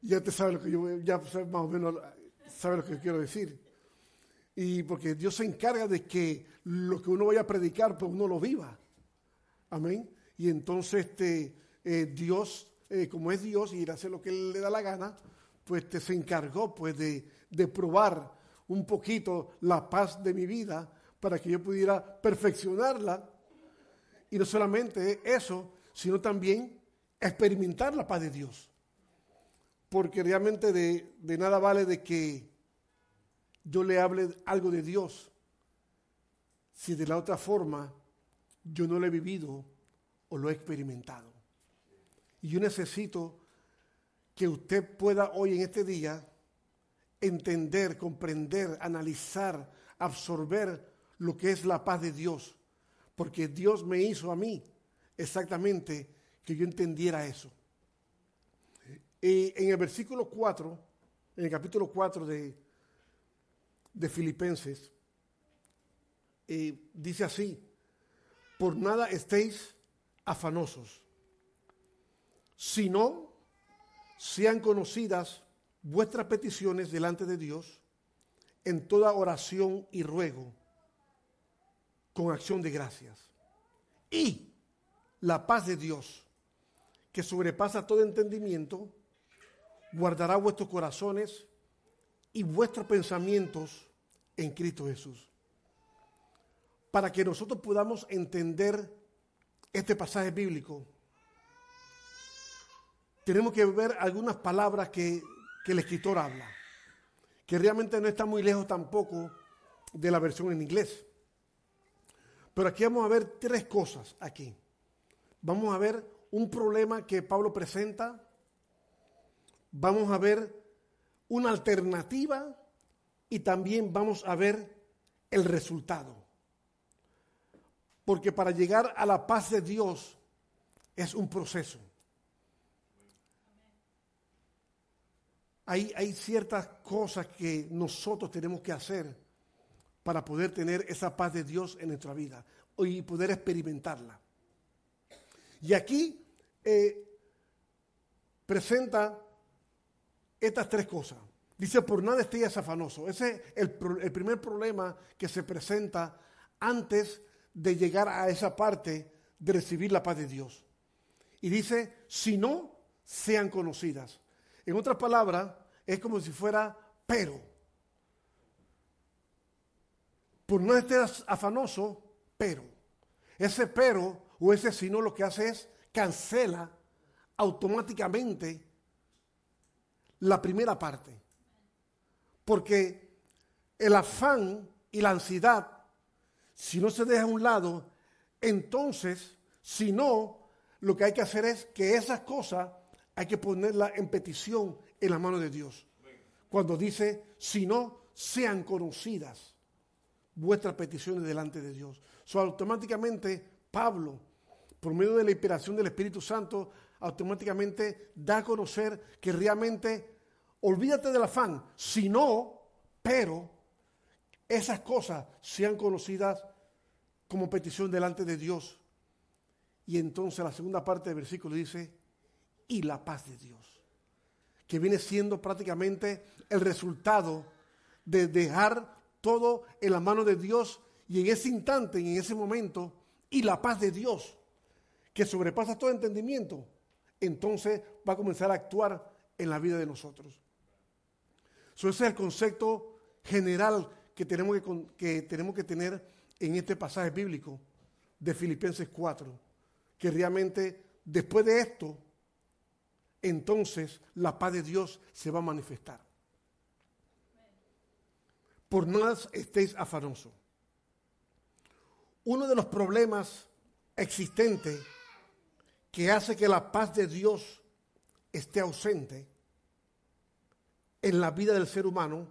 Ya te sabe lo que yo, ya más o menos sabe lo que quiero decir. Y porque Dios se encarga de que lo que uno vaya a predicar, pues uno lo viva. Amén. Y entonces este, eh, Dios, eh, como es Dios y hace lo que le da la gana, pues te se encargó pues de, de probar un poquito la paz de mi vida para que yo pudiera perfeccionarla. Y no solamente eso, sino también experimentar la paz de Dios. Porque realmente de, nada vale de que yo le hable algo de Dios si de la otra forma yo no lo he vivido o lo he experimentado. Y yo necesito que usted pueda hoy en este día entender, comprender, analizar, absorber lo que es la paz de Dios, porque Dios me hizo a mí exactamente que yo entendiera eso. En el versículo 4, en el capítulo 4 de, de Filipenses, eh, dice así, por nada estéis afanosos, sino sean conocidas vuestras peticiones delante de Dios en toda oración y ruego con acción de gracias. Y la paz de Dios, que sobrepasa todo entendimiento, guardará vuestros corazones y vuestros pensamientos en Cristo Jesús. para que nosotros podamos entender este pasaje bíblico, tenemos que ver algunas palabras que, que el escritor habla, que realmente no está muy lejos tampoco de la versión en inglés. Pero aquí vamos a ver tres cosas aquí. Vamos a ver un problema que Pablo presenta, vamos a ver una alternativa y también vamos a ver el resultado. Porque para llegar a la paz de Dios es un proceso. Hay, hay ciertas cosas que nosotros tenemos que hacer para poder tener esa paz de Dios en nuestra vida y poder experimentarla. Y aquí eh, presenta estas tres cosas. Dice, por nada estéis afanoso. Ese es el, el, primer problema que se presenta antes de llegar a esa parte de recibir la paz de Dios. Y dice, si no, sean conocidas. En otras palabras, es como si fuera pero. Por no estés afanoso, pero. Ese pero o ese si no lo que hace es cancela automáticamente la primera parte. Porque el afán y la ansiedad, si no se deja a un lado, entonces, si no, lo que hay que hacer es que esas cosas hay que ponerlas en petición en la mano de Dios. Cuando dice, si no, sean conocidas vuestras peticiones delante de Dios. So, automáticamente Pablo, por medio de la inspiración del Espíritu Santo, automáticamente da a conocer que realmente, olvídate del afán, si no, pero esas cosas sean conocidas como petición delante de Dios. Y entonces la segunda parte del versículo dice, y la paz de Dios, que viene siendo prácticamente el resultado de dejar todo en la mano de Dios y en ese instante, en ese momento, y la paz de Dios, que sobrepasa todo entendimiento, entonces va a comenzar a actuar en la vida de nosotros. ese es el concepto general que tenemos que, que tenemos que tener en este pasaje bíblico de Filipenses 4, que realmente después de esto, entonces la paz de Dios se va a manifestar. Por nada estéis afanosos. Uno de los problemas existentes que hace que la paz de Dios esté ausente en la vida del ser humano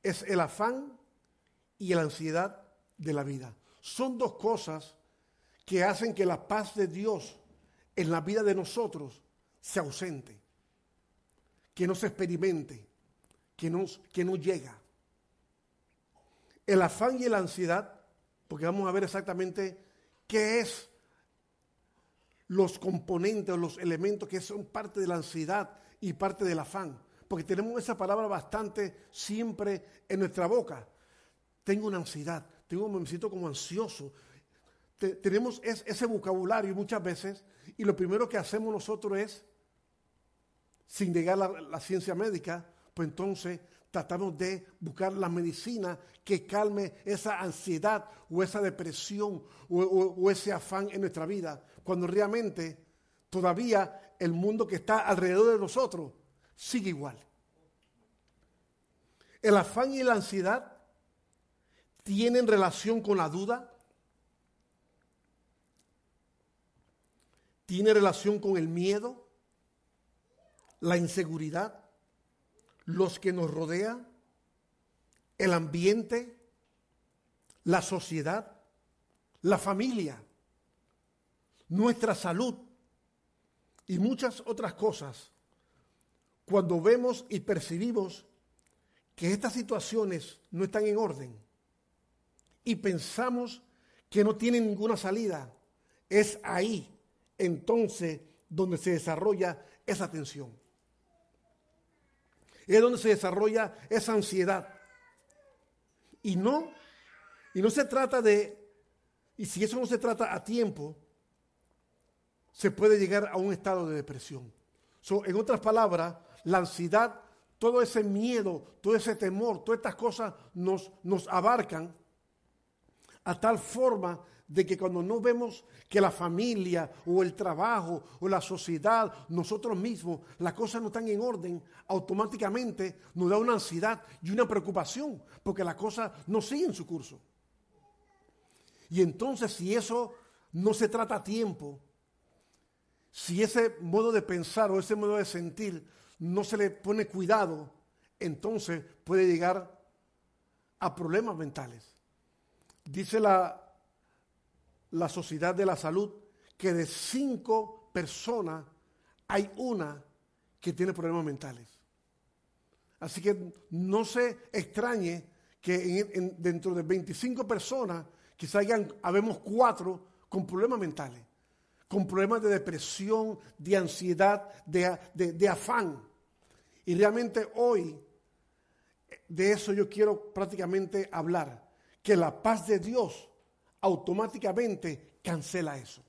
es el afán y la ansiedad de la vida. Son dos cosas que hacen que la paz de Dios en la vida de nosotros se ausente, que no se experimente, que no, que no llega. El afán y la ansiedad porque vamos a ver exactamente qué es los componentes o los elementos que son parte de la ansiedad y parte del afán. Porque tenemos esa palabra bastante siempre en nuestra boca. Tengo una ansiedad, tengo, me siento como ansioso. tenemos ese vocabulario muchas veces y lo primero que hacemos nosotros es, sin llegar a la ciencia médica, pues entonces tratamos de buscar la medicina que calme esa ansiedad o esa depresión o, ese afán en nuestra vida, cuando realmente todavía el mundo que está alrededor de nosotros sigue igual. El afán y la ansiedad tienen relación con la duda, tiene relación con el miedo, la inseguridad, los que nos rodean, el ambiente, la sociedad, la familia, nuestra salud y muchas otras cosas, cuando vemos y percibimos que estas situaciones no están en orden y pensamos que no tienen ninguna salida, es ahí entonces donde se desarrolla esa tensión es donde se desarrolla esa ansiedad. Y no, y no se trata de, y si eso no se trata a tiempo, se puede llegar a un estado de depresión. en otras palabras, la ansiedad, todo ese miedo, todo ese temor, todas estas cosas nos, nos abarcan a tal forma de que cuando no vemos que la familia o el trabajo o la sociedad, nosotros mismos, las cosas no están en orden, automáticamente nos da una ansiedad y una preocupación porque las cosas no siguen su curso. Y entonces si eso no se trata a tiempo, si ese modo de pensar o ese modo de sentir no se le pone cuidado, entonces puede llegar a problemas mentales. Dice la, la Sociedad de la Salud que de cinco personas hay una que tiene problemas mentales. Así que no se extrañe que en- en- dentro de 25 personas quizá hayan, habemos cuatro con problemas mentales, con problemas de depresión, de ansiedad, de, de- afán. Y realmente hoy de eso yo quiero prácticamente hablar, que la paz de Dios automáticamente cancela eso.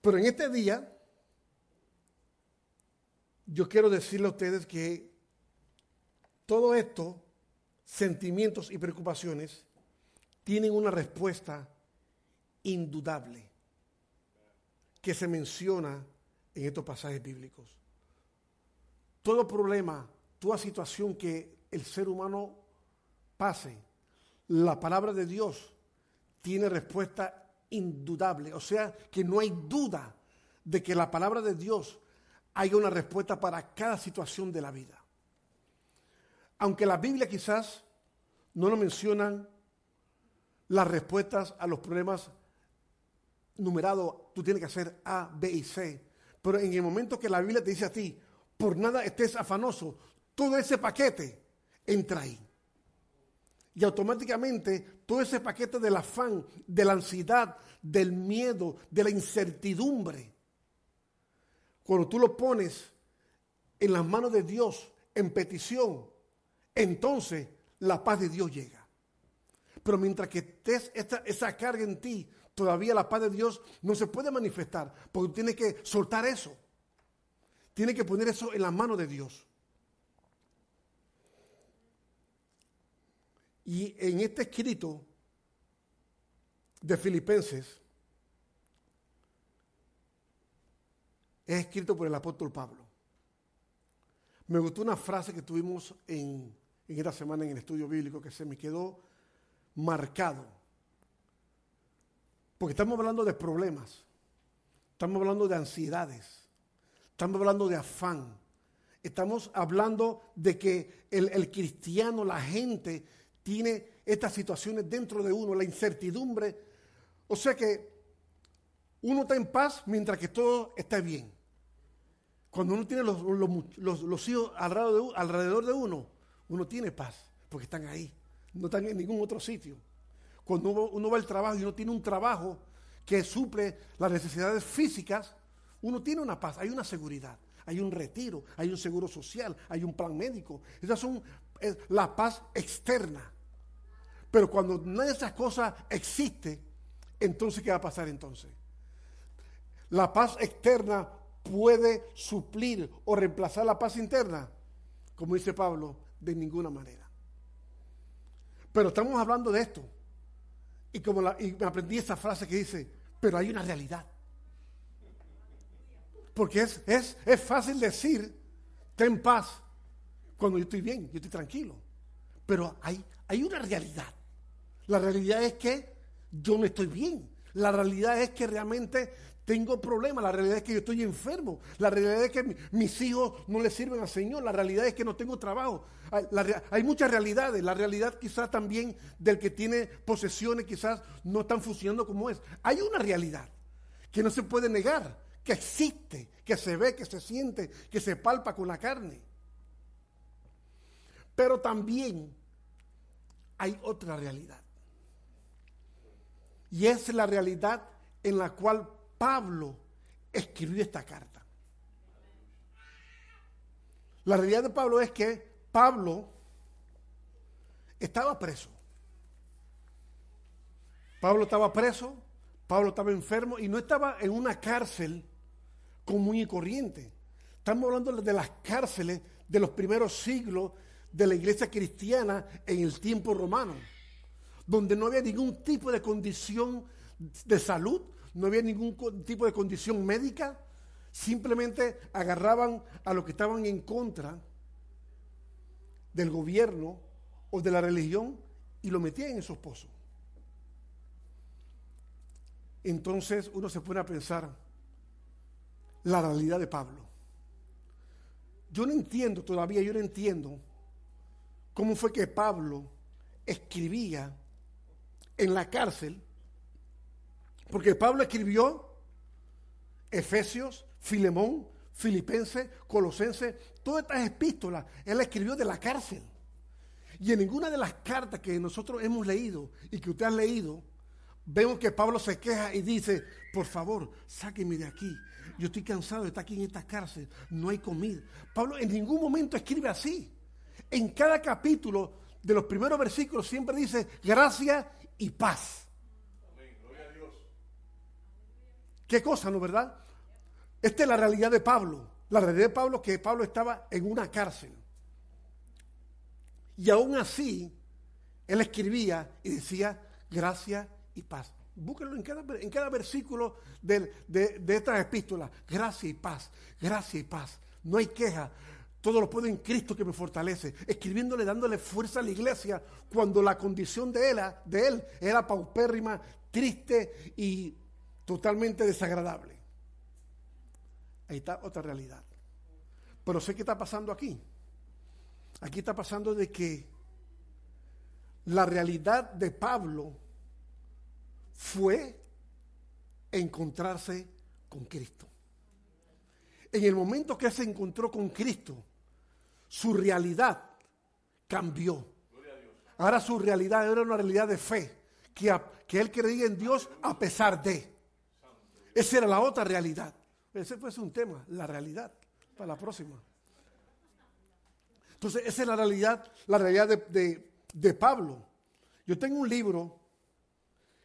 Pero en este día, yo quiero decirle a ustedes que todo esto, sentimientos y preocupaciones, tienen una respuesta indudable que se menciona en estos pasajes bíblicos. Todo problema, toda situación que el ser humano pase, la palabra de Dios tiene respuesta indudable. O sea, que no hay duda de que la palabra de Dios haya una respuesta para cada situación de la vida. Aunque la Biblia quizás no lo mencionan las respuestas a los problemas numerados, tú tienes que hacer A, B y C. Pero en el momento que la Biblia te dice a ti, por nada estés afanoso, todo ese paquete entra ahí. Y automáticamente todo ese paquete del afán, de la ansiedad, del miedo, de la incertidumbre, cuando tú lo pones en las manos de Dios en petición, entonces la paz de Dios llega. Pero mientras que estés esa, esa carga en ti, todavía la paz de Dios no se puede manifestar, porque tú tienes que soltar eso. Tienes que poner eso en las manos de Dios. Y en este escrito de Filipenses, es escrito por el apóstol Pablo. Me gustó una frase que tuvimos en, en esta semana en el estudio bíblico que se me quedó marcado. Porque estamos hablando de problemas, estamos hablando de ansiedades, estamos hablando de afán, estamos hablando de que el, el cristiano, la gente, tiene estas situaciones dentro de uno, la incertidumbre. O sea que uno está en paz mientras que todo está bien. Cuando uno tiene los, los, los- los hijos alrededor alrededor de uno, uno tiene paz, porque están ahí, no están en ningún otro sitio. Cuando uno, va al trabajo y uno tiene un trabajo que suple las necesidades físicas, uno tiene una paz, hay una seguridad, hay un retiro, hay un seguro social, hay un plan médico. Esas son es la paz externa. Pero cuando nada de esas cosas existe, entonces ¿qué va a pasar entonces? La paz externa puede suplir o reemplazar la paz interna, como dice Pablo, de ninguna manera. Pero estamos hablando de esto. Y como y me aprendí esa frase que dice, pero hay una realidad. Porque es, es, es fácil decir, ten paz, cuando yo estoy bien, yo estoy tranquilo. Pero hay, hay una realidad. La realidad es que yo no estoy bien. La realidad es que realmente tengo problemas. La realidad es que yo estoy enfermo. La realidad es que mi- mis hijos no le sirven al Señor. La realidad es que no tengo trabajo. Hay muchas realidades. La realidad quizás también del que tiene posesiones quizás no están funcionando como es. Hay una realidad que no se puede negar, que existe, que se ve, que se siente, que se palpa con la carne. Pero también hay otra realidad. Y es la realidad en la cual Pablo escribió esta carta. La realidad de Pablo es que Pablo estaba preso. Pablo estaba preso, Pablo estaba enfermo y no estaba en una cárcel común y corriente. Estamos hablando de las cárceles de los primeros siglos de la iglesia cristiana en el tiempo romano, donde no había ningún tipo de condición de salud, no había ningún tipo de condición médica, simplemente agarraban a los que estaban en contra del gobierno o de la religión y lo metían en esos pozos. Entonces uno se pone a pensar la realidad de Pablo. Yo no entiendo todavía, yo no entiendo cómo fue que Pablo escribía en la cárcel, porque Pablo escribió Efesios, Filemón, Filipenses, Colosenses, todas estas epístolas, él las escribió de la cárcel. Y en ninguna de las cartas que nosotros hemos leído y que usted ha leído, vemos que Pablo se queja y dice, por favor, sáquenme de aquí. Yo estoy cansado de estar aquí en esta cárcel, no hay comida. Pablo en ningún momento escribe así. En cada capítulo de los primeros versículos siempre dice gracia y paz. ¿Qué cosa, no verdad? Esta es la realidad de Pablo. La realidad de Pablo es que Pablo estaba en una cárcel. Y aún así, él escribía y decía gracia y paz. Búsquenlo en cada, en cada versículo de, de estas epístolas. Gracia y paz, gracia y paz. No hay queja. Todo lo puedo en Cristo que me fortalece. Escribiéndole, dándole fuerza a la iglesia cuando la condición de él, de él era paupérrima, triste y totalmente desagradable. Ahí está otra realidad. Pero sé qué está pasando aquí. Aquí está pasando de que la realidad de Pablo fue encontrarse con Cristo. En el momento que se encontró con Cristo, su realidad cambió. Ahora su realidad era una realidad de fe, que, que él creía en Dios a pesar de. Esa era la otra realidad. Ese fue un tema, la realidad, para la próxima. Entonces, esa es la realidad, la realidad de, de- de Pablo. Yo tengo un libro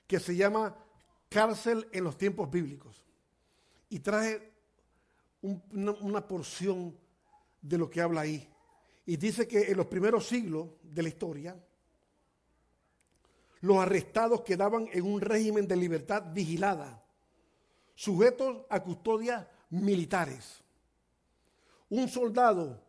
que se llama Cárcel en los tiempos bíblicos. Y traje un- una, una porción de lo que habla ahí. Y dice que en los primeros siglos de la historia, los arrestados quedaban en un régimen de libertad vigilada, sujetos a custodias militares. Un soldado,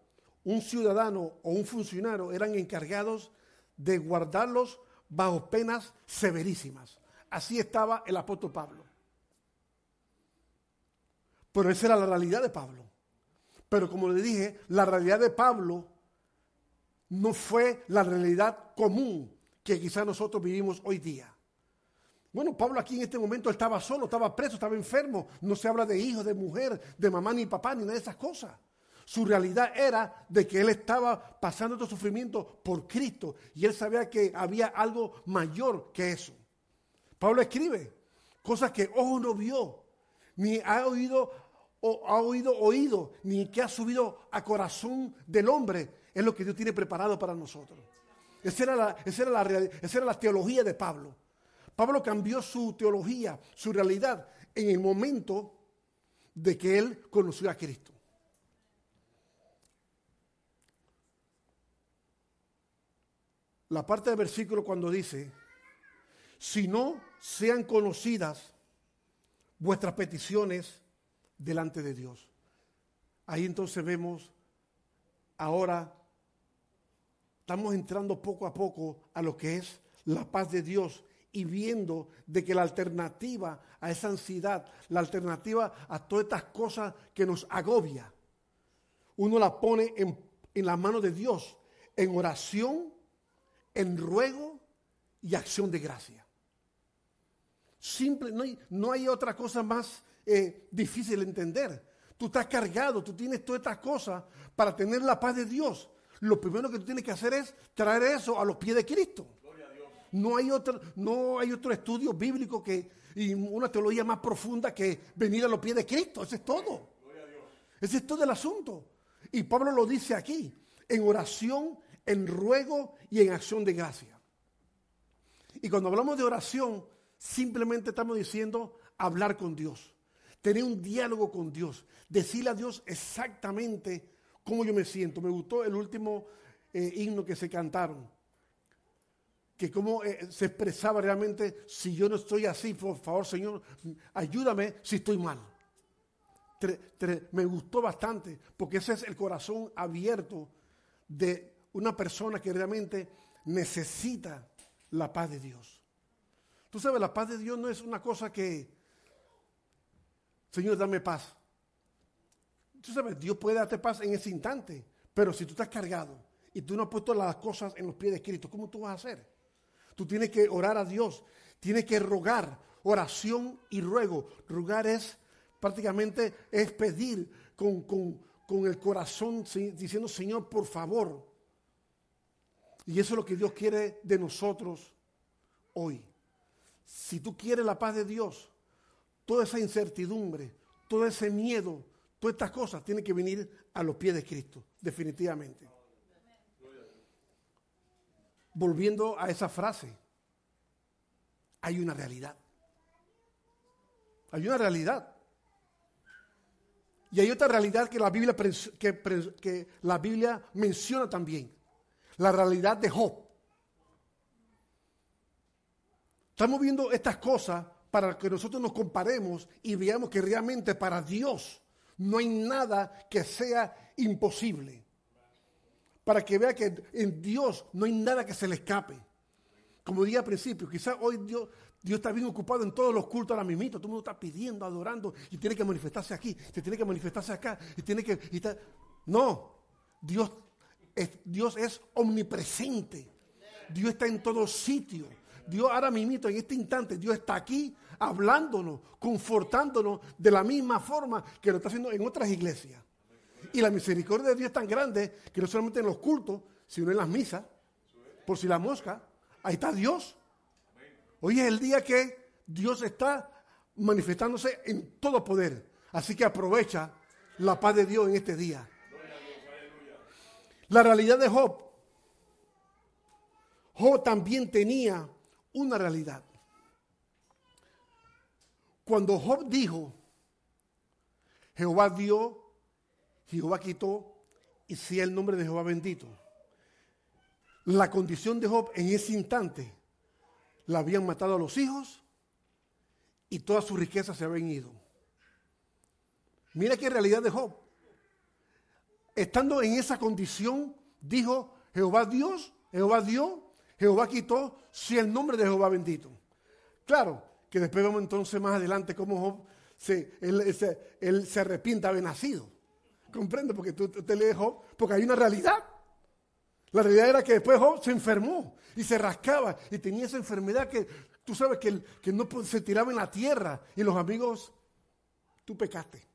un ciudadano o un funcionario eran encargados de guardarlos bajo penas severísimas. Así estaba el apóstol Pablo. Pero esa era la realidad de Pablo. Pero como le dije, la realidad de Pablo no fue la realidad común que quizás nosotros vivimos hoy día. Bueno, Pablo aquí en este momento estaba solo, estaba preso, estaba enfermo. No se habla de hijo, de mujer, de mamá ni papá, ni nada de esas cosas. Su realidad era de que él estaba pasando este sufrimiento por Cristo y él sabía que había algo mayor que eso. Pablo escribe cosas que ojo no vio, ni ha oído o ha oído oído, ni que ha subido a corazón del hombre. Es lo que Dios tiene preparado para nosotros. Esa era la, esa era la, esa era la teología de Pablo. Pablo cambió su teología, su realidad, en el momento de que él conoció a Cristo. La parte del versículo cuando dice, si no sean conocidas vuestras peticiones delante de Dios. Ahí entonces vemos, ahora estamos entrando poco a poco a lo que es la paz de Dios y viendo de que la alternativa a esa ansiedad, la alternativa a todas estas cosas que nos agobia, uno la pone en, la mano de Dios, en oración, en ruego y acción de gracia. Simple, no hay, no hay otra cosa más eh, difícil de entender. Tú estás cargado, tú tienes todas estas cosas para tener la paz de Dios. Lo primero que tú tienes que hacer es traer eso a los pies de Cristo. No hay otro, no hay otro estudio bíblico que, y una teología más profunda que venir a los pies de Cristo. Eso es todo. Ese es todo el asunto. Y Pablo lo dice aquí, en oración, en ruego y en acción de gracia. Y cuando hablamos de oración, simplemente estamos diciendo hablar con Dios, tener un diálogo con Dios, decirle a Dios exactamente cómo yo me siento. Me gustó el último eh, himnos que se cantaron, que cómo eh, se expresaba realmente, si yo no estoy así, por favor Señor, ayúdame si estoy mal. Me gustó bastante, porque ese es el corazón abierto de una persona que realmente necesita la paz de Dios. Tú sabes, la paz de Dios no es una cosa que, Señor, dame paz. Tú sabes, Dios puede darte paz en ese instante, pero si tú estás cargado y tú no has puesto las cosas en los pies de Cristo, ¿cómo tú vas a hacer? Tú tienes que orar a Dios, tienes que rogar, oración y ruego. Rogar es prácticamente es pedir con, con- con el corazón, diciendo, Señor, por favor. Y eso es lo que Dios quiere de nosotros hoy. Si tú quieres la paz de Dios, toda esa incertidumbre, todo ese miedo, todas estas cosas tienen que venir a los pies de Cristo, definitivamente. Volviendo a esa frase, hay una realidad. Hay una realidad. Y hay otra realidad que la Biblia, que la Biblia menciona también. La realidad de Job. Estamos viendo estas cosas para que nosotros nos comparemos y veamos que realmente para Dios no hay nada que sea imposible. Para que vea que en Dios no hay nada que se le escape. Como dije al principio, quizás hoy Dios, Dios está bien ocupado en todos los cultos ahora mismo. Todo el mundo está pidiendo, adorando y tiene que manifestarse aquí, se tiene que manifestarse acá y tiene que... No, Dios es, Dios es omnipresente. Dios está en todo sitio. Dios ahora mismo, en este instante, Dios está aquí hablándonos, confortándonos de la misma forma que lo está haciendo en otras iglesias. Y la misericordia de Dios es tan grande que no solamente en los cultos, sino en las misas, por si la mosca, ahí está Dios. Hoy es el día que Dios está manifestándose en todo poder. Así que aprovecha la paz de Dios en este día. La realidad de Job. Job también tenía una realidad. Cuando Job dijo, Jehová dio, Jehová quitó, y sea el nombre de Jehová bendito. La condición de Job en ese instante, la habían matado a los hijos y todas sus riquezas se habían ido. Mira qué realidad de Job. Estando en esa condición, dijo Jehová Dios, Jehová dio, Jehová quitó, si el nombre de Jehová bendito. Claro, que después vemos entonces más adelante cómo Job se, él, de haber nacido. Comprende, porque tú te lees Job, porque hay una realidad. La realidad era que después Job se enfermó y se rascaba y tenía esa enfermedad que tú sabes que, que no se tiraba en la tierra y los amigos, tú pecaste.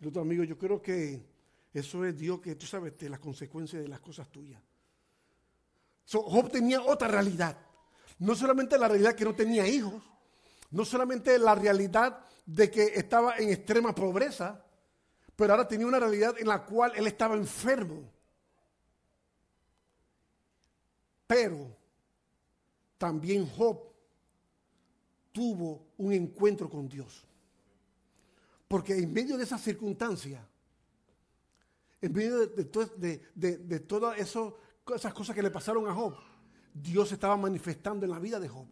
El otro amigo, yo creo que eso es Dios que tú sabes de las consecuencias de las cosas tuyas. So, Job tenía otra realidad. No solamente la realidad que no tenía hijos, no solamente la realidad de que estaba en extrema pobreza, pero ahora tenía una realidad en la cual él estaba enfermo. Pero también Job tuvo un encuentro con Dios. Porque en medio de esa circunstancia, en medio de, de to- de- de- de todas esas cosas que le pasaron a Job, Dios estaba manifestando en la vida de Job.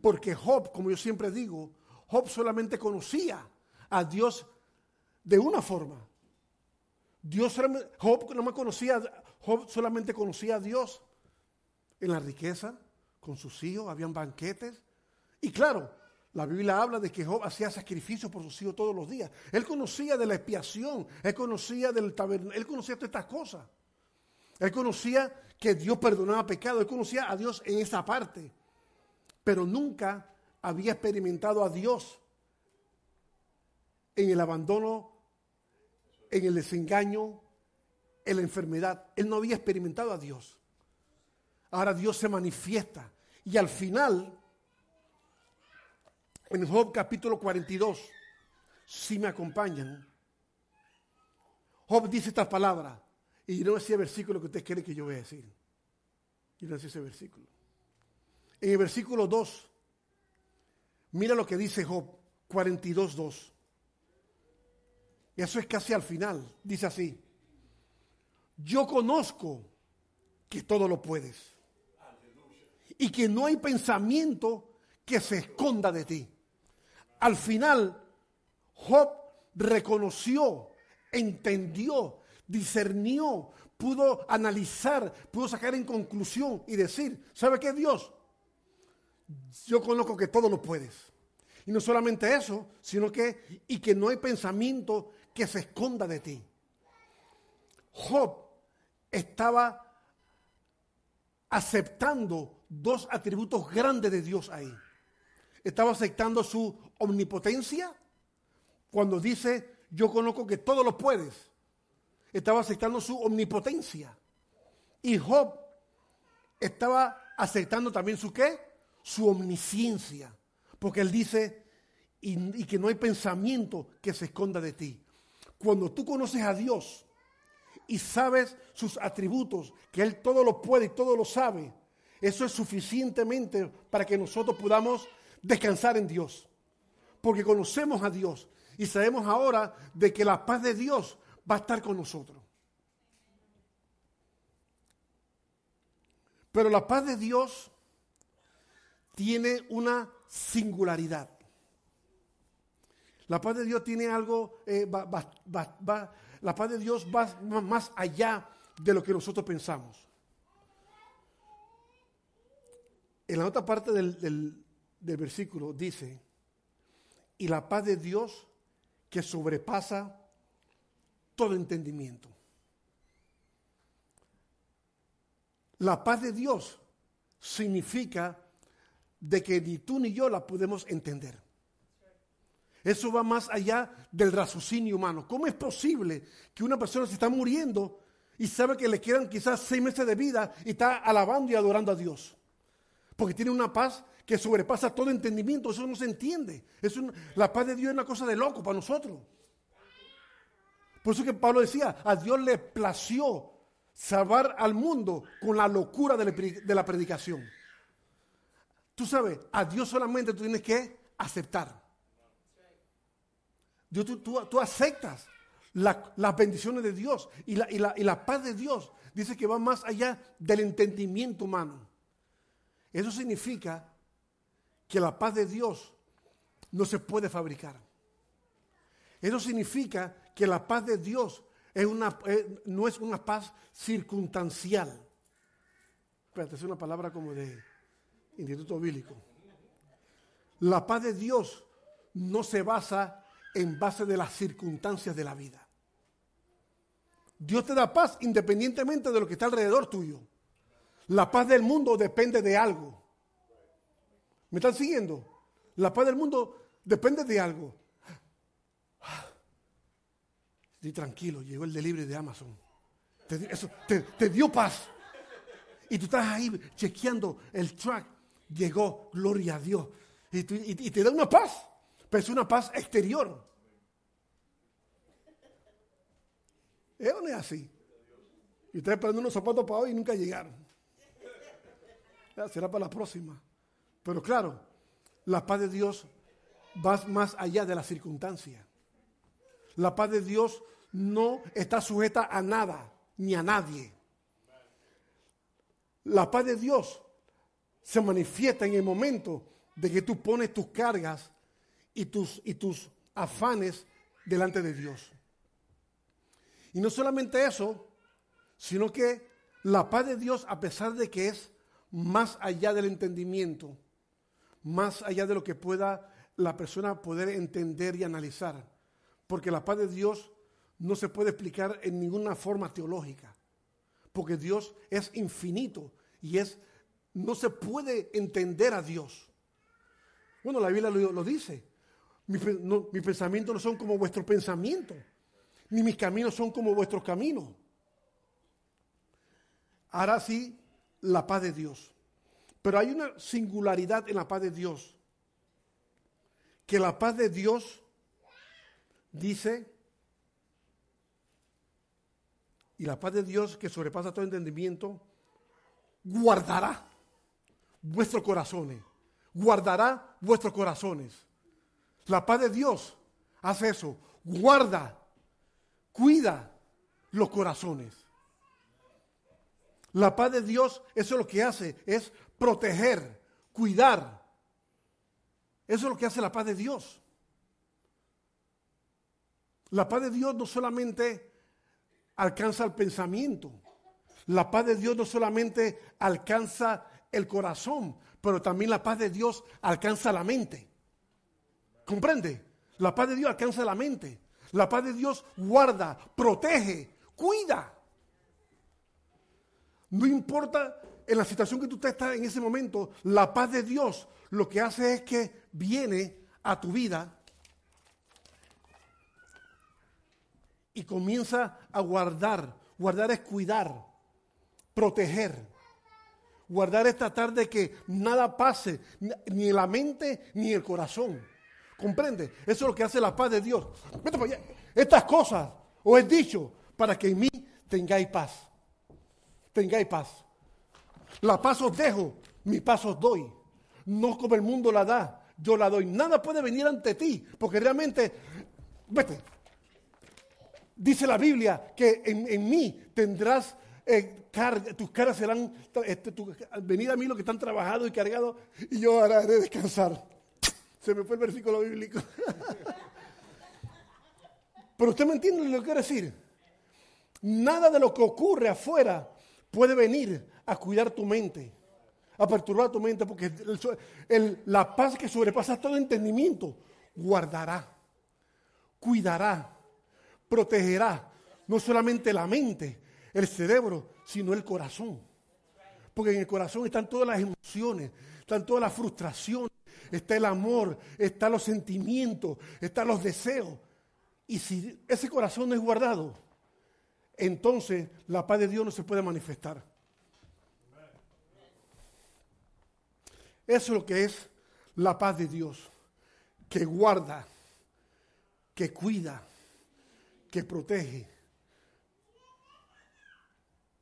Porque Job, como yo siempre digo, Job solamente conocía a Dios de una forma. Dios Job solamente conocía a Dios en la riqueza, con sus hijos, habían banquetes. Y claro, la Biblia habla de que Job hacía sacrificios por sus hijos todos los días. Él conocía de la expiación, él conocía del tabernáculo, él conocía todas estas cosas. Él conocía que Dios perdonaba pecado, él conocía a Dios en esa parte. Pero nunca había experimentado a Dios en el abandono, en el desengaño, en la enfermedad. Él no había experimentado a Dios. Ahora Dios se manifiesta. Y al final, en Job capítulo 42, si me acompañan, Job dice estas palabras. Y no es ese versículo que usted quiere que yo voy a decir. Y no es ese versículo. En el versículo 2, mira lo que dice Job 42, 2. Y eso es casi al final. Dice así. yo conozco que todo lo puedes. Y que no hay pensamiento que se esconda de ti. Al final, Job reconoció, entendió, discernió, pudo analizar, pudo sacar en conclusión y decir, ¿sabe qué Dios? Yo conozco que todo lo puedes. Y no solamente eso, sino que, y que no hay pensamiento que se esconda de ti. Job estaba aceptando dos atributos grandes de Dios ahí. Estaba aceptando su omnipotencia cuando dice, yo conozco que todo lo puedes. Estaba aceptando su omnipotencia. Y Job estaba aceptando también su qué? Su omnisciencia. Porque él dice, y, y que no hay pensamiento que se esconda de ti. Cuando tú conoces a Dios, y sabes sus atributos, que Él todo lo puede y todo lo sabe, eso es suficientemente para que nosotros podamos descansar en Dios. Porque conocemos a Dios y sabemos ahora de que la paz de Dios va a estar con nosotros. Pero la paz de Dios tiene una singularidad. La paz de Dios tiene algo, eh, la paz de Dios va más allá de lo que nosotros pensamos. En la otra parte del, del versículo dice, y la paz de Dios que sobrepasa todo entendimiento. La paz de Dios significa de que ni tú ni yo la podemos entender. Eso va más allá del raciocinio humano. ¿Cómo es posible que una persona se está muriendo y sabe que le quedan quizás seis meses de vida y está alabando y adorando a Dios? Porque tiene una paz que sobrepasa todo entendimiento. Eso no se entiende. Es la paz de Dios es una cosa de loco para nosotros. Por eso que Pablo decía, a Dios le plació salvar al mundo con la locura de la, de la predicación. Tú sabes, a Dios solamente tú tienes que aceptar. Tú, aceptas la, las bendiciones de Dios y la, paz de Dios. Dice que va más allá del entendimiento humano. Eso significa que la paz de Dios no se puede fabricar. Eso significa que la paz de Dios eh, no es una paz circunstancial. Espérate, es una palabra como de Instituto Bíblico. La paz de Dios no se basa en base de las circunstancias de la vida. Dios te da paz independientemente de lo que está alrededor tuyo. La paz del mundo depende de algo. ¿Me están siguiendo? La paz del mundo depende de algo. Estoy tranquilo, llegó el delivery de Amazon. Te, eso, te, dio paz. Y tú estás ahí chequeando el track. Llegó, gloria a Dios. Y, y, y te da una paz pero es una paz exterior. ¿Es o no es así? Y ustedes esperando unos zapatos para hoy y nunca llegaron. Será para la próxima. Pero claro, la paz de Dios va más allá de la circunstancia. La paz de Dios no está sujeta a nada ni a nadie. La paz de Dios se manifiesta en el momento de que tú pones tus cargas y tus, y tus afanes delante de Dios. Y no solamente eso, sino que la paz de Dios, a pesar de que es más allá del entendimiento, más allá de lo que pueda la persona poder entender y analizar, porque la paz de Dios no se puede explicar en ninguna forma teológica, porque Dios es infinito y es no se puede entender a Dios. Bueno, la Biblia lo, lo dice. Mis pensamientos no son como vuestros pensamientos, ni mis caminos son como vuestros caminos. Ahora sí, la paz de Dios. Pero hay una singularidad en la paz de Dios. Que la paz de Dios dice, y la paz de Dios que sobrepasa todo entendimiento, guardará vuestros corazones, guardará vuestros corazones. La paz de Dios hace eso, guarda, cuida los corazones. La paz de Dios, eso es lo que hace, es proteger, cuidar. Eso es lo que hace la paz de Dios. La paz de Dios no solamente alcanza el pensamiento, la paz de Dios no solamente alcanza el corazón, pero también la paz de Dios alcanza la mente. ¿Comprende? La paz de Dios alcanza la mente. La paz de Dios guarda, protege, cuida. No importa en la situación que tú estás en ese momento, la paz de Dios lo que hace es que viene a tu vida y comienza a guardar. Guardar es cuidar, proteger. Guardar es tratar de que nada pase, ni en la mente ni el corazón. ¿Comprende? Eso es lo que hace la paz de Dios. Vete para allá. Estas cosas os he dicho para que en mí tengáis paz. Tengáis paz. La paz os dejo, mi paz os doy. No como el mundo la da, yo la doy. Nada puede venir ante ti, porque realmente, vete, dice la Biblia que en, en mí tendrás eh, tus caras serán, este, tu- venid a mí los que están trabajados y cargados, y yo haré descansar. Se me fue el versículo bíblico. Pero usted me entiende lo que quiero decir. Nada de lo que ocurre afuera puede venir a cuidar tu mente, a perturbar tu mente, porque la paz que sobrepasa todo entendimiento guardará, cuidará, protegerá no solamente la mente, el cerebro, sino el corazón. Porque en el corazón están todas las emociones, están todas las frustraciones, está el amor, están los sentimientos, están los deseos. Y si ese corazón no es guardado, entonces la paz de Dios no se puede manifestar. Eso es lo que es la paz de Dios, que guarda, que cuida, que protege.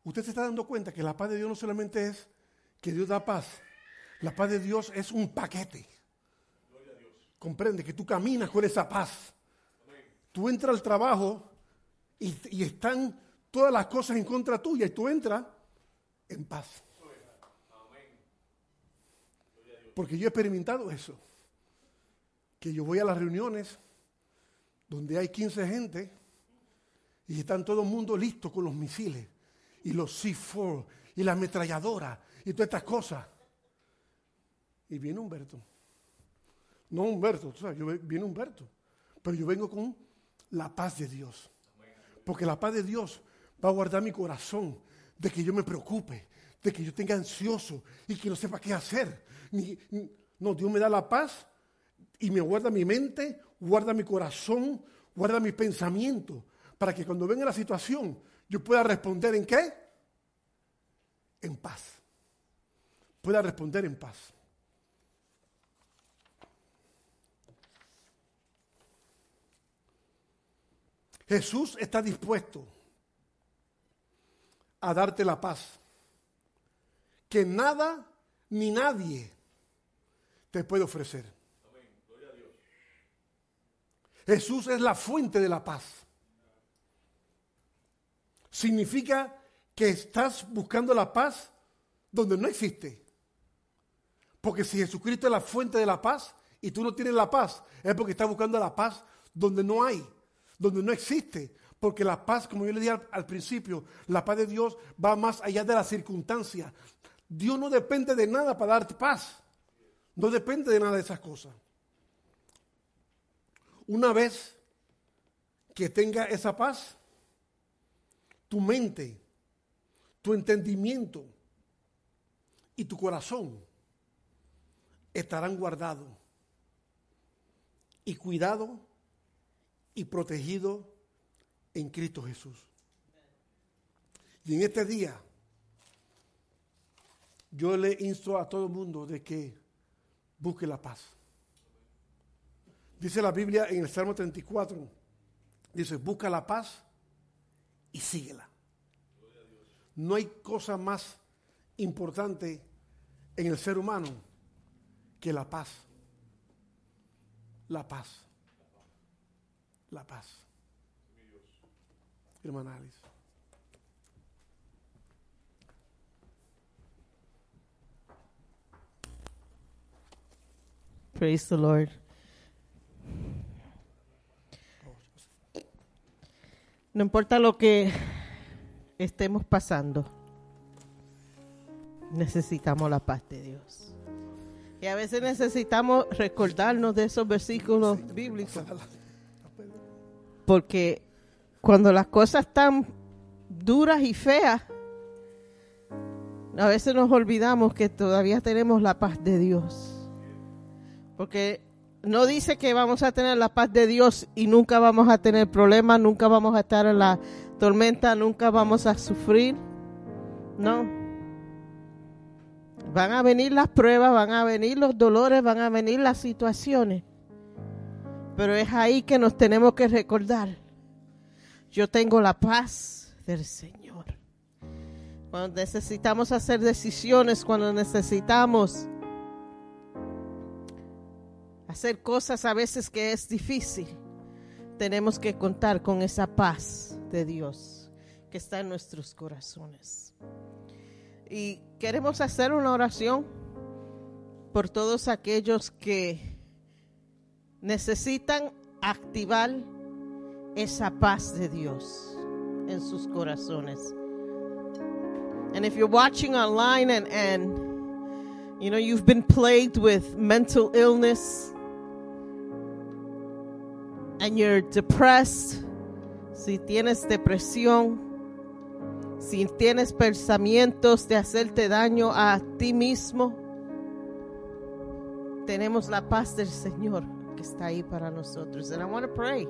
Usted se está dando cuenta que la paz de Dios no solamente es que Dios da paz, la paz de Dios es un paquete. Comprende que tú caminas con esa paz. Tú entras al trabajo y, están todas las cosas en contra tuya y tú entras en paz. Porque yo he experimentado eso. Que yo voy a las reuniones donde hay 15 gente y están todo el mundo listo con los misiles y los C4 y la ametralladora y todas estas cosas. Y viene Humberto. No Humberto, tú sabes, yo viene Humberto. Pero yo vengo con la paz de Dios. Porque la paz de Dios va a guardar mi corazón de que yo me preocupe, de que yo tenga ansioso y que no sepa qué hacer. No, Dios me da la paz y me guarda mi mente, guarda mi corazón, guarda mi pensamiento, para que cuando venga la situación yo pueda responder en qué? En paz. Pueda responder en paz. Jesús está dispuesto a darte la paz que nada ni nadie te puede ofrecer. Jesús es la fuente de la paz. Significa que estás buscando la paz donde no existe. Porque si Jesucristo es la fuente de la paz y tú no tienes la paz, es porque estás buscando la paz donde no hay, donde no existe. Porque la paz, como yo le dije al, principio, la paz de Dios va más allá de las circunstancias. Dios no depende de nada para darte paz. No depende de nada de esas cosas. Una vez que tenga esa paz, tu mente, tu entendimiento y tu corazón estarán guardados y cuidados y protegidos en Cristo Jesús. Y en este día, yo le insto a todo el mundo de que busque la paz. Dice la Biblia en el Salmo 34, dice, busca la paz y síguela. No hay cosa más importante en el ser humano que la paz. La paz la paz. Hermana Alice.
Praise the Lord. No importa lo que estemos pasando, necesitamos la paz de Dios. Y a veces necesitamos recordarnos de esos versículos bíblicos. Porque cuando las cosas están duras y feas, a veces nos olvidamos que todavía tenemos la paz de Dios. Porque no dice que vamos a tener la paz de Dios y nunca vamos a tener problemas, nunca vamos a estar en la tormenta, nunca vamos a sufrir. No. Van a venir las pruebas, van a venir los dolores, van a venir las situaciones. Pero es ahí que nos tenemos que recordar. Yo tengo la paz del Señor. Cuando necesitamos hacer decisiones, cuando necesitamos hacer cosas a veces que es difícil, tenemos que contar con esa paz de Dios que está en nuestros corazones. Y queremos hacer una oración por todos aquellos que necesitan activar esa paz de Dios en sus corazones. And if you're watching online and, and you know you've been plagued with mental illness and you're depressed, si tienes depresión, si tienes pensamientos de hacerte daño a ti mismo, tenemos la paz del Señor está ahí para nosotros. And I want to pray.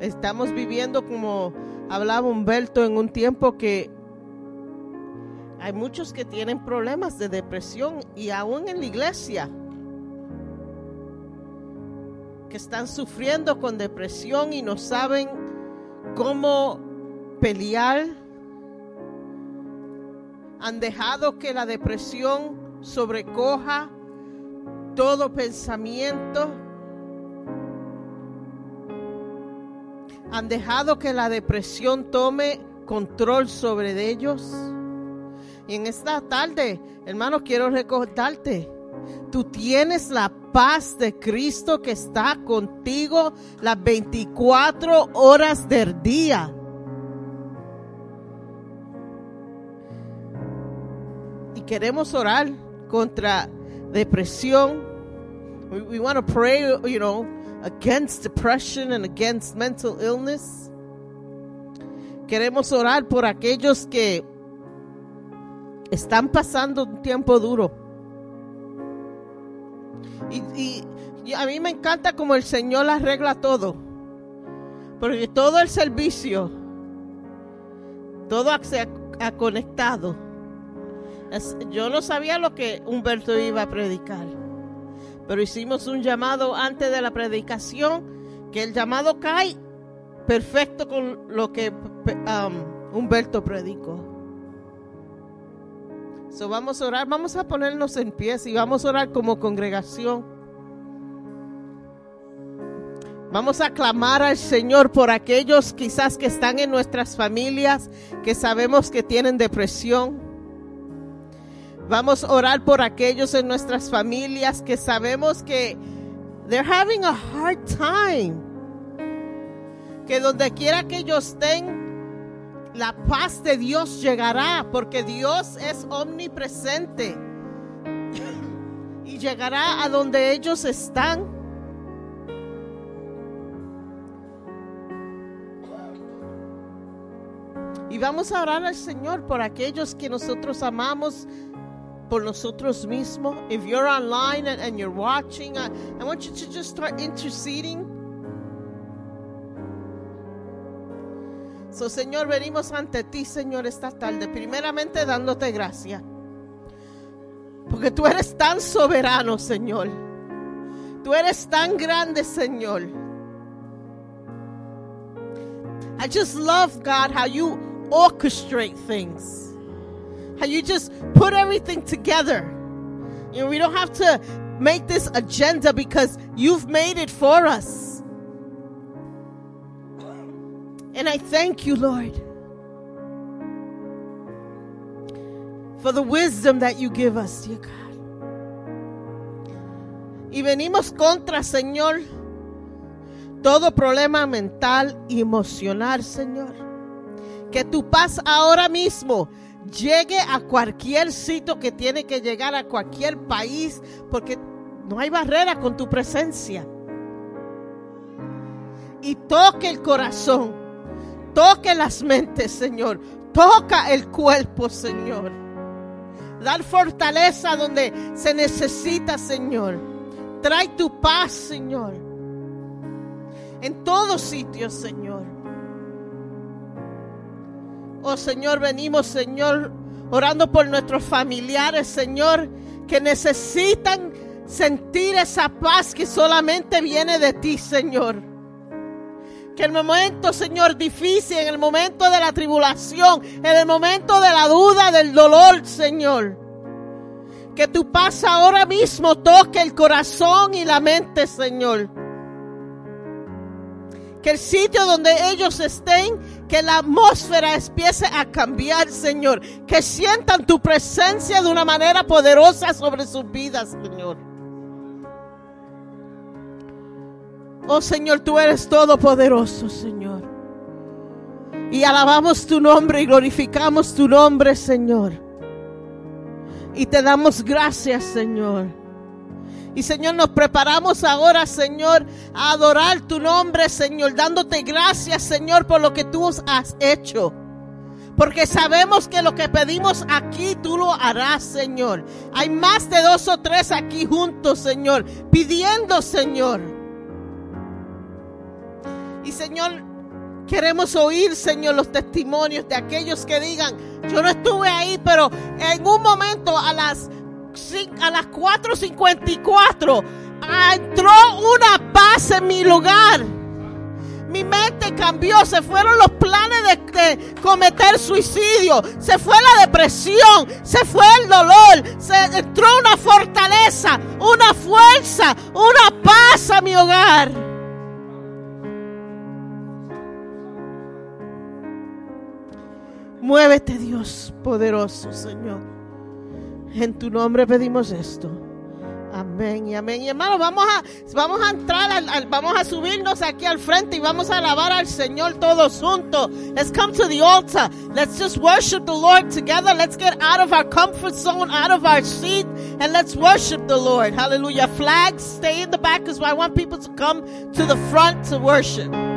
Estamos viviendo como hablaba Humberto en un tiempo que hay muchos que tienen problemas de depresión y aún en la iglesia que están sufriendo con depresión y no saben cómo pelear. Han dejado que la depresión sobrecoja todo pensamiento. Han dejado que la depresión tome control sobre ellos. Y en esta tarde, hermano, quiero recordarte, tú tienes la paz de Cristo que está contigo las 24 horas del día. Y queremos orar contra depresión. We, want to pray, you know, against depression and against mental illness. Queremos orar por aquellos que están pasando un tiempo duro. Y, a mí me encanta como el Señor arregla todo. Porque todo el servicio, todo se ha, conectado. Yo no sabía lo que Humberto iba a predicar. Pero hicimos un llamado antes de la predicación, que el llamado cae perfecto con lo que um, Humberto predicó. So vamos a orar, vamos a ponernos en pies y vamos a orar como congregación. Vamos a clamar al Señor por aquellos quizás que están en nuestras familias, que sabemos que tienen depresión. Vamos a orar por aquellos en nuestras familias que sabemos que they're having a hard time. Que donde quiera que ellos estén, la paz de Dios llegará, porque Dios es omnipresente y llegará a donde ellos están. Y vamos a orar al Señor por aquellos que nosotros amamos, por nosotros mismos. If you're online and, and you're watching, I, I want you to just start interceding. So, Señor, venimos ante ti, Señor, esta tarde. Primeramente dándote gracias. Porque tú eres tan soberano, Señor. Tú eres tan grande, Señor. I just love, God, how you orchestrate things. How you just put everything together. You know, we don't have to make this agenda because you've made it for us. And I thank you, Lord, for the wisdom that you give us, dear God. Y venimos contra, Señor, todo problema mental y emocional, Señor. Que tu paz ahora mismo llegue a cualquier sitio que tiene que llegar a cualquier país, porque no hay barrera con tu presencia. Y toque el corazón, toque las mentes, Señor, toca el cuerpo, Señor. Dar fortaleza donde se necesita, Señor. Trae tu paz, Señor. En todos sitios, Señor. Oh Señor, venimos, Señor, orando por nuestros familiares, Señor, que necesitan sentir esa paz que solamente viene de ti, Señor. Que en el momento, Señor, difícil, en el momento de la tribulación, en el momento de la duda, del dolor, Señor. Que tu paz ahora mismo toque el corazón y la mente, Señor. Que el sitio donde ellos estén, que la atmósfera empiece a cambiar, Señor. Que sientan tu presencia de una manera poderosa sobre sus vidas, Señor. Oh Señor, tú eres todopoderoso, Señor. Y alabamos tu nombre y glorificamos tu nombre, Señor. Y te damos gracias, Señor. Y Señor, nos preparamos ahora, Señor, a adorar tu nombre, Señor, dándote gracias, Señor, por lo que tú has hecho. Porque sabemos que lo que pedimos aquí, tú lo harás, Señor. Hay más de dos o tres aquí juntos, Señor, pidiendo, Señor. Y Señor, queremos oír, Señor, los testimonios de aquellos que digan, yo no estuve ahí, pero en un momento a las, a las 4.54 ah, entró una paz en mi lugar. Mi mente cambió, se fueron los planes de, de cometer suicidio, se fue la depresión, se fue el dolor, se entró una fortaleza, una fuerza, una paz a mi hogar. Muévete, Dios poderoso, Señor. En tu nombre pedimos esto. Amén y amén. Y hermano, vamos a, vamos a entrar, al, vamos a subirnos aquí al frente y vamos a alabar al Señor todos juntos. Let's come to the altar. Let's just worship the Lord together. Let's get out of our comfort zone, out of our seat, and let's worship the Lord. Hallelujah. Flags, stay in the back because I want people to come to the front to worship.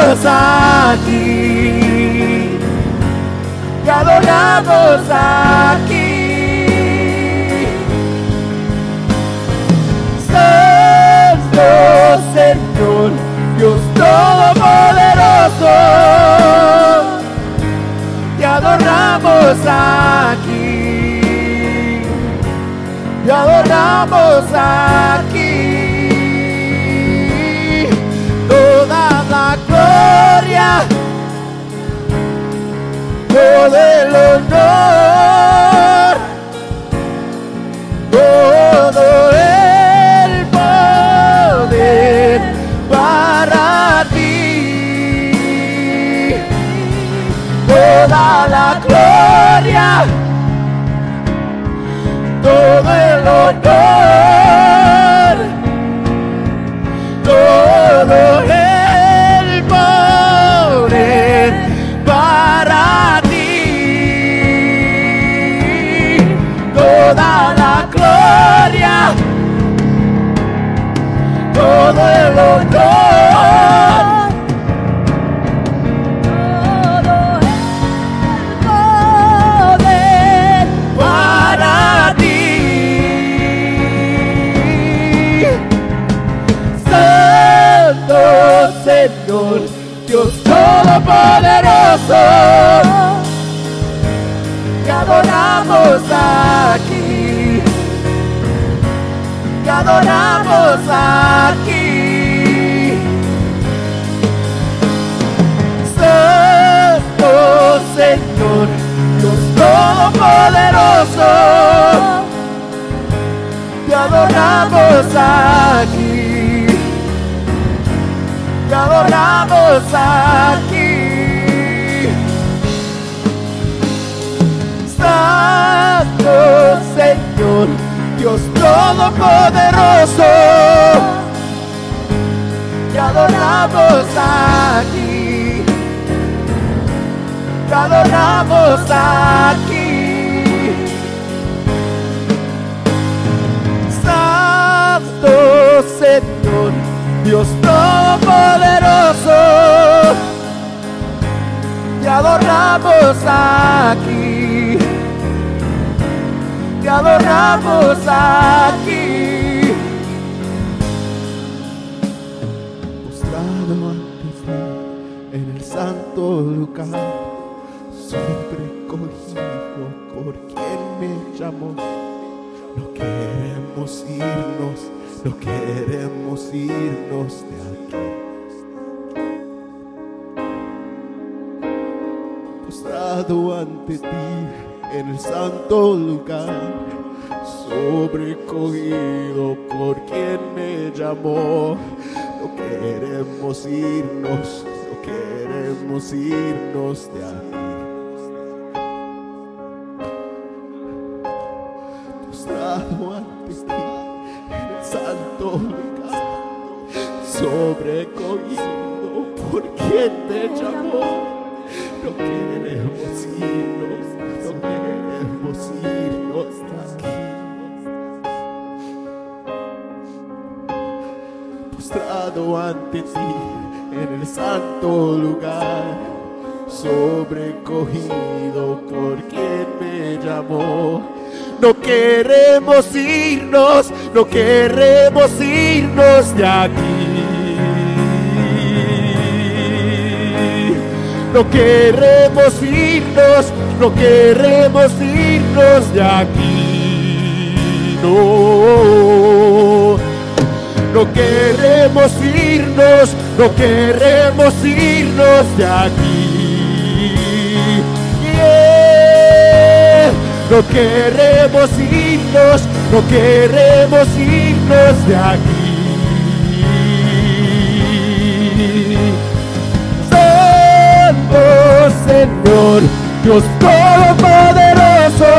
adoramos aquí, te adoramos aquí. Santo Señor, Dios Todopoderoso, te adoramos aquí, te
adoramos aquí. gloria, todo el honor, todo el poder para ti, toda la gloria, todo el honor, todo el todo el honor. Señor, Dios Todopoderoso, te adoramos aquí, adoramos aquí. Santo Señor, Dios Todopoderoso, te adoramos aquí, te adoramos aquí.
Santo Todopoderoso, te adoramos aquí, te adoramos aquí. Santo Señor, Dios Todopoderoso, te adoramos aquí, te adoramos aquí.
postrado ante ti en el santo lugar, sobrecogido por quien me llamó. No queremos irnos, no queremos irnos de aquí. Postrado ante ti en el santo lugar, sobrecogido por quien me llamó. No queremos irnos, no queremos irnos de aquí. Postrado ante ti en el santo lugar, sobrecogido por quien me llamó. No en el santo lugar, sobrecogido por quien me llamó. No queremos irnos, no queremos irnos de aquí. No queremos irnos, no queremos irnos de aquí. No. No queremos irnos, no queremos irnos de aquí. Yeah. No queremos irnos, no queremos irnos de aquí. Santo Señor, Dios Todopoderoso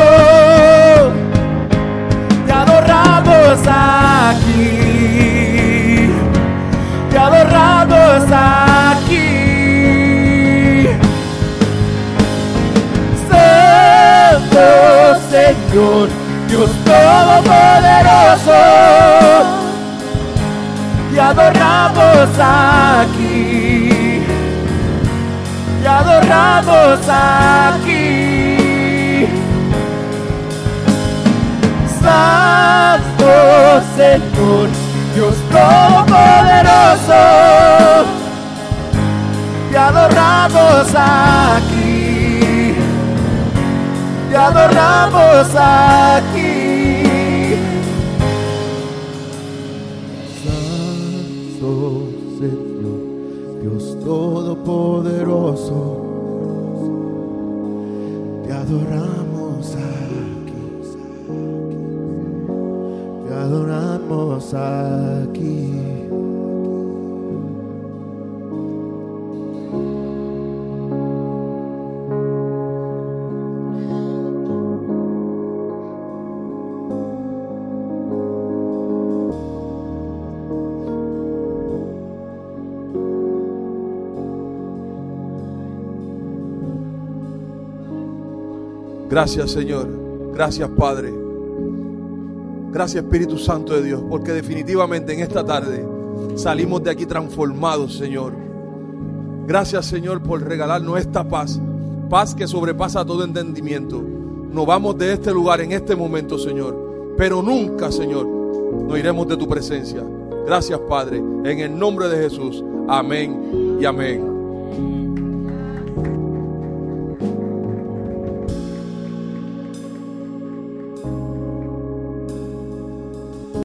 te adoramos aquí, aquí. Santo Señor, Dios Todopoderoso, te adoramos aquí, te adoramos aquí. Santo Señor, Dios Todopoderoso, te adoramos aquí, te adoramos aquí. Santo Señor, Dios Todopoderoso, te adoramos aquí. Te adoramos aquí.
Gracias Señor. Gracias Padre. Gracias Espíritu Santo de Dios, porque definitivamente en esta tarde salimos de aquí transformados, Señor. Gracias Señor por regalarnos esta paz, paz que sobrepasa todo entendimiento. Nos vamos de este lugar en este momento, Señor, pero nunca, Señor, nos iremos de tu presencia. Gracias Padre, en el nombre de Jesús. Amén y amén.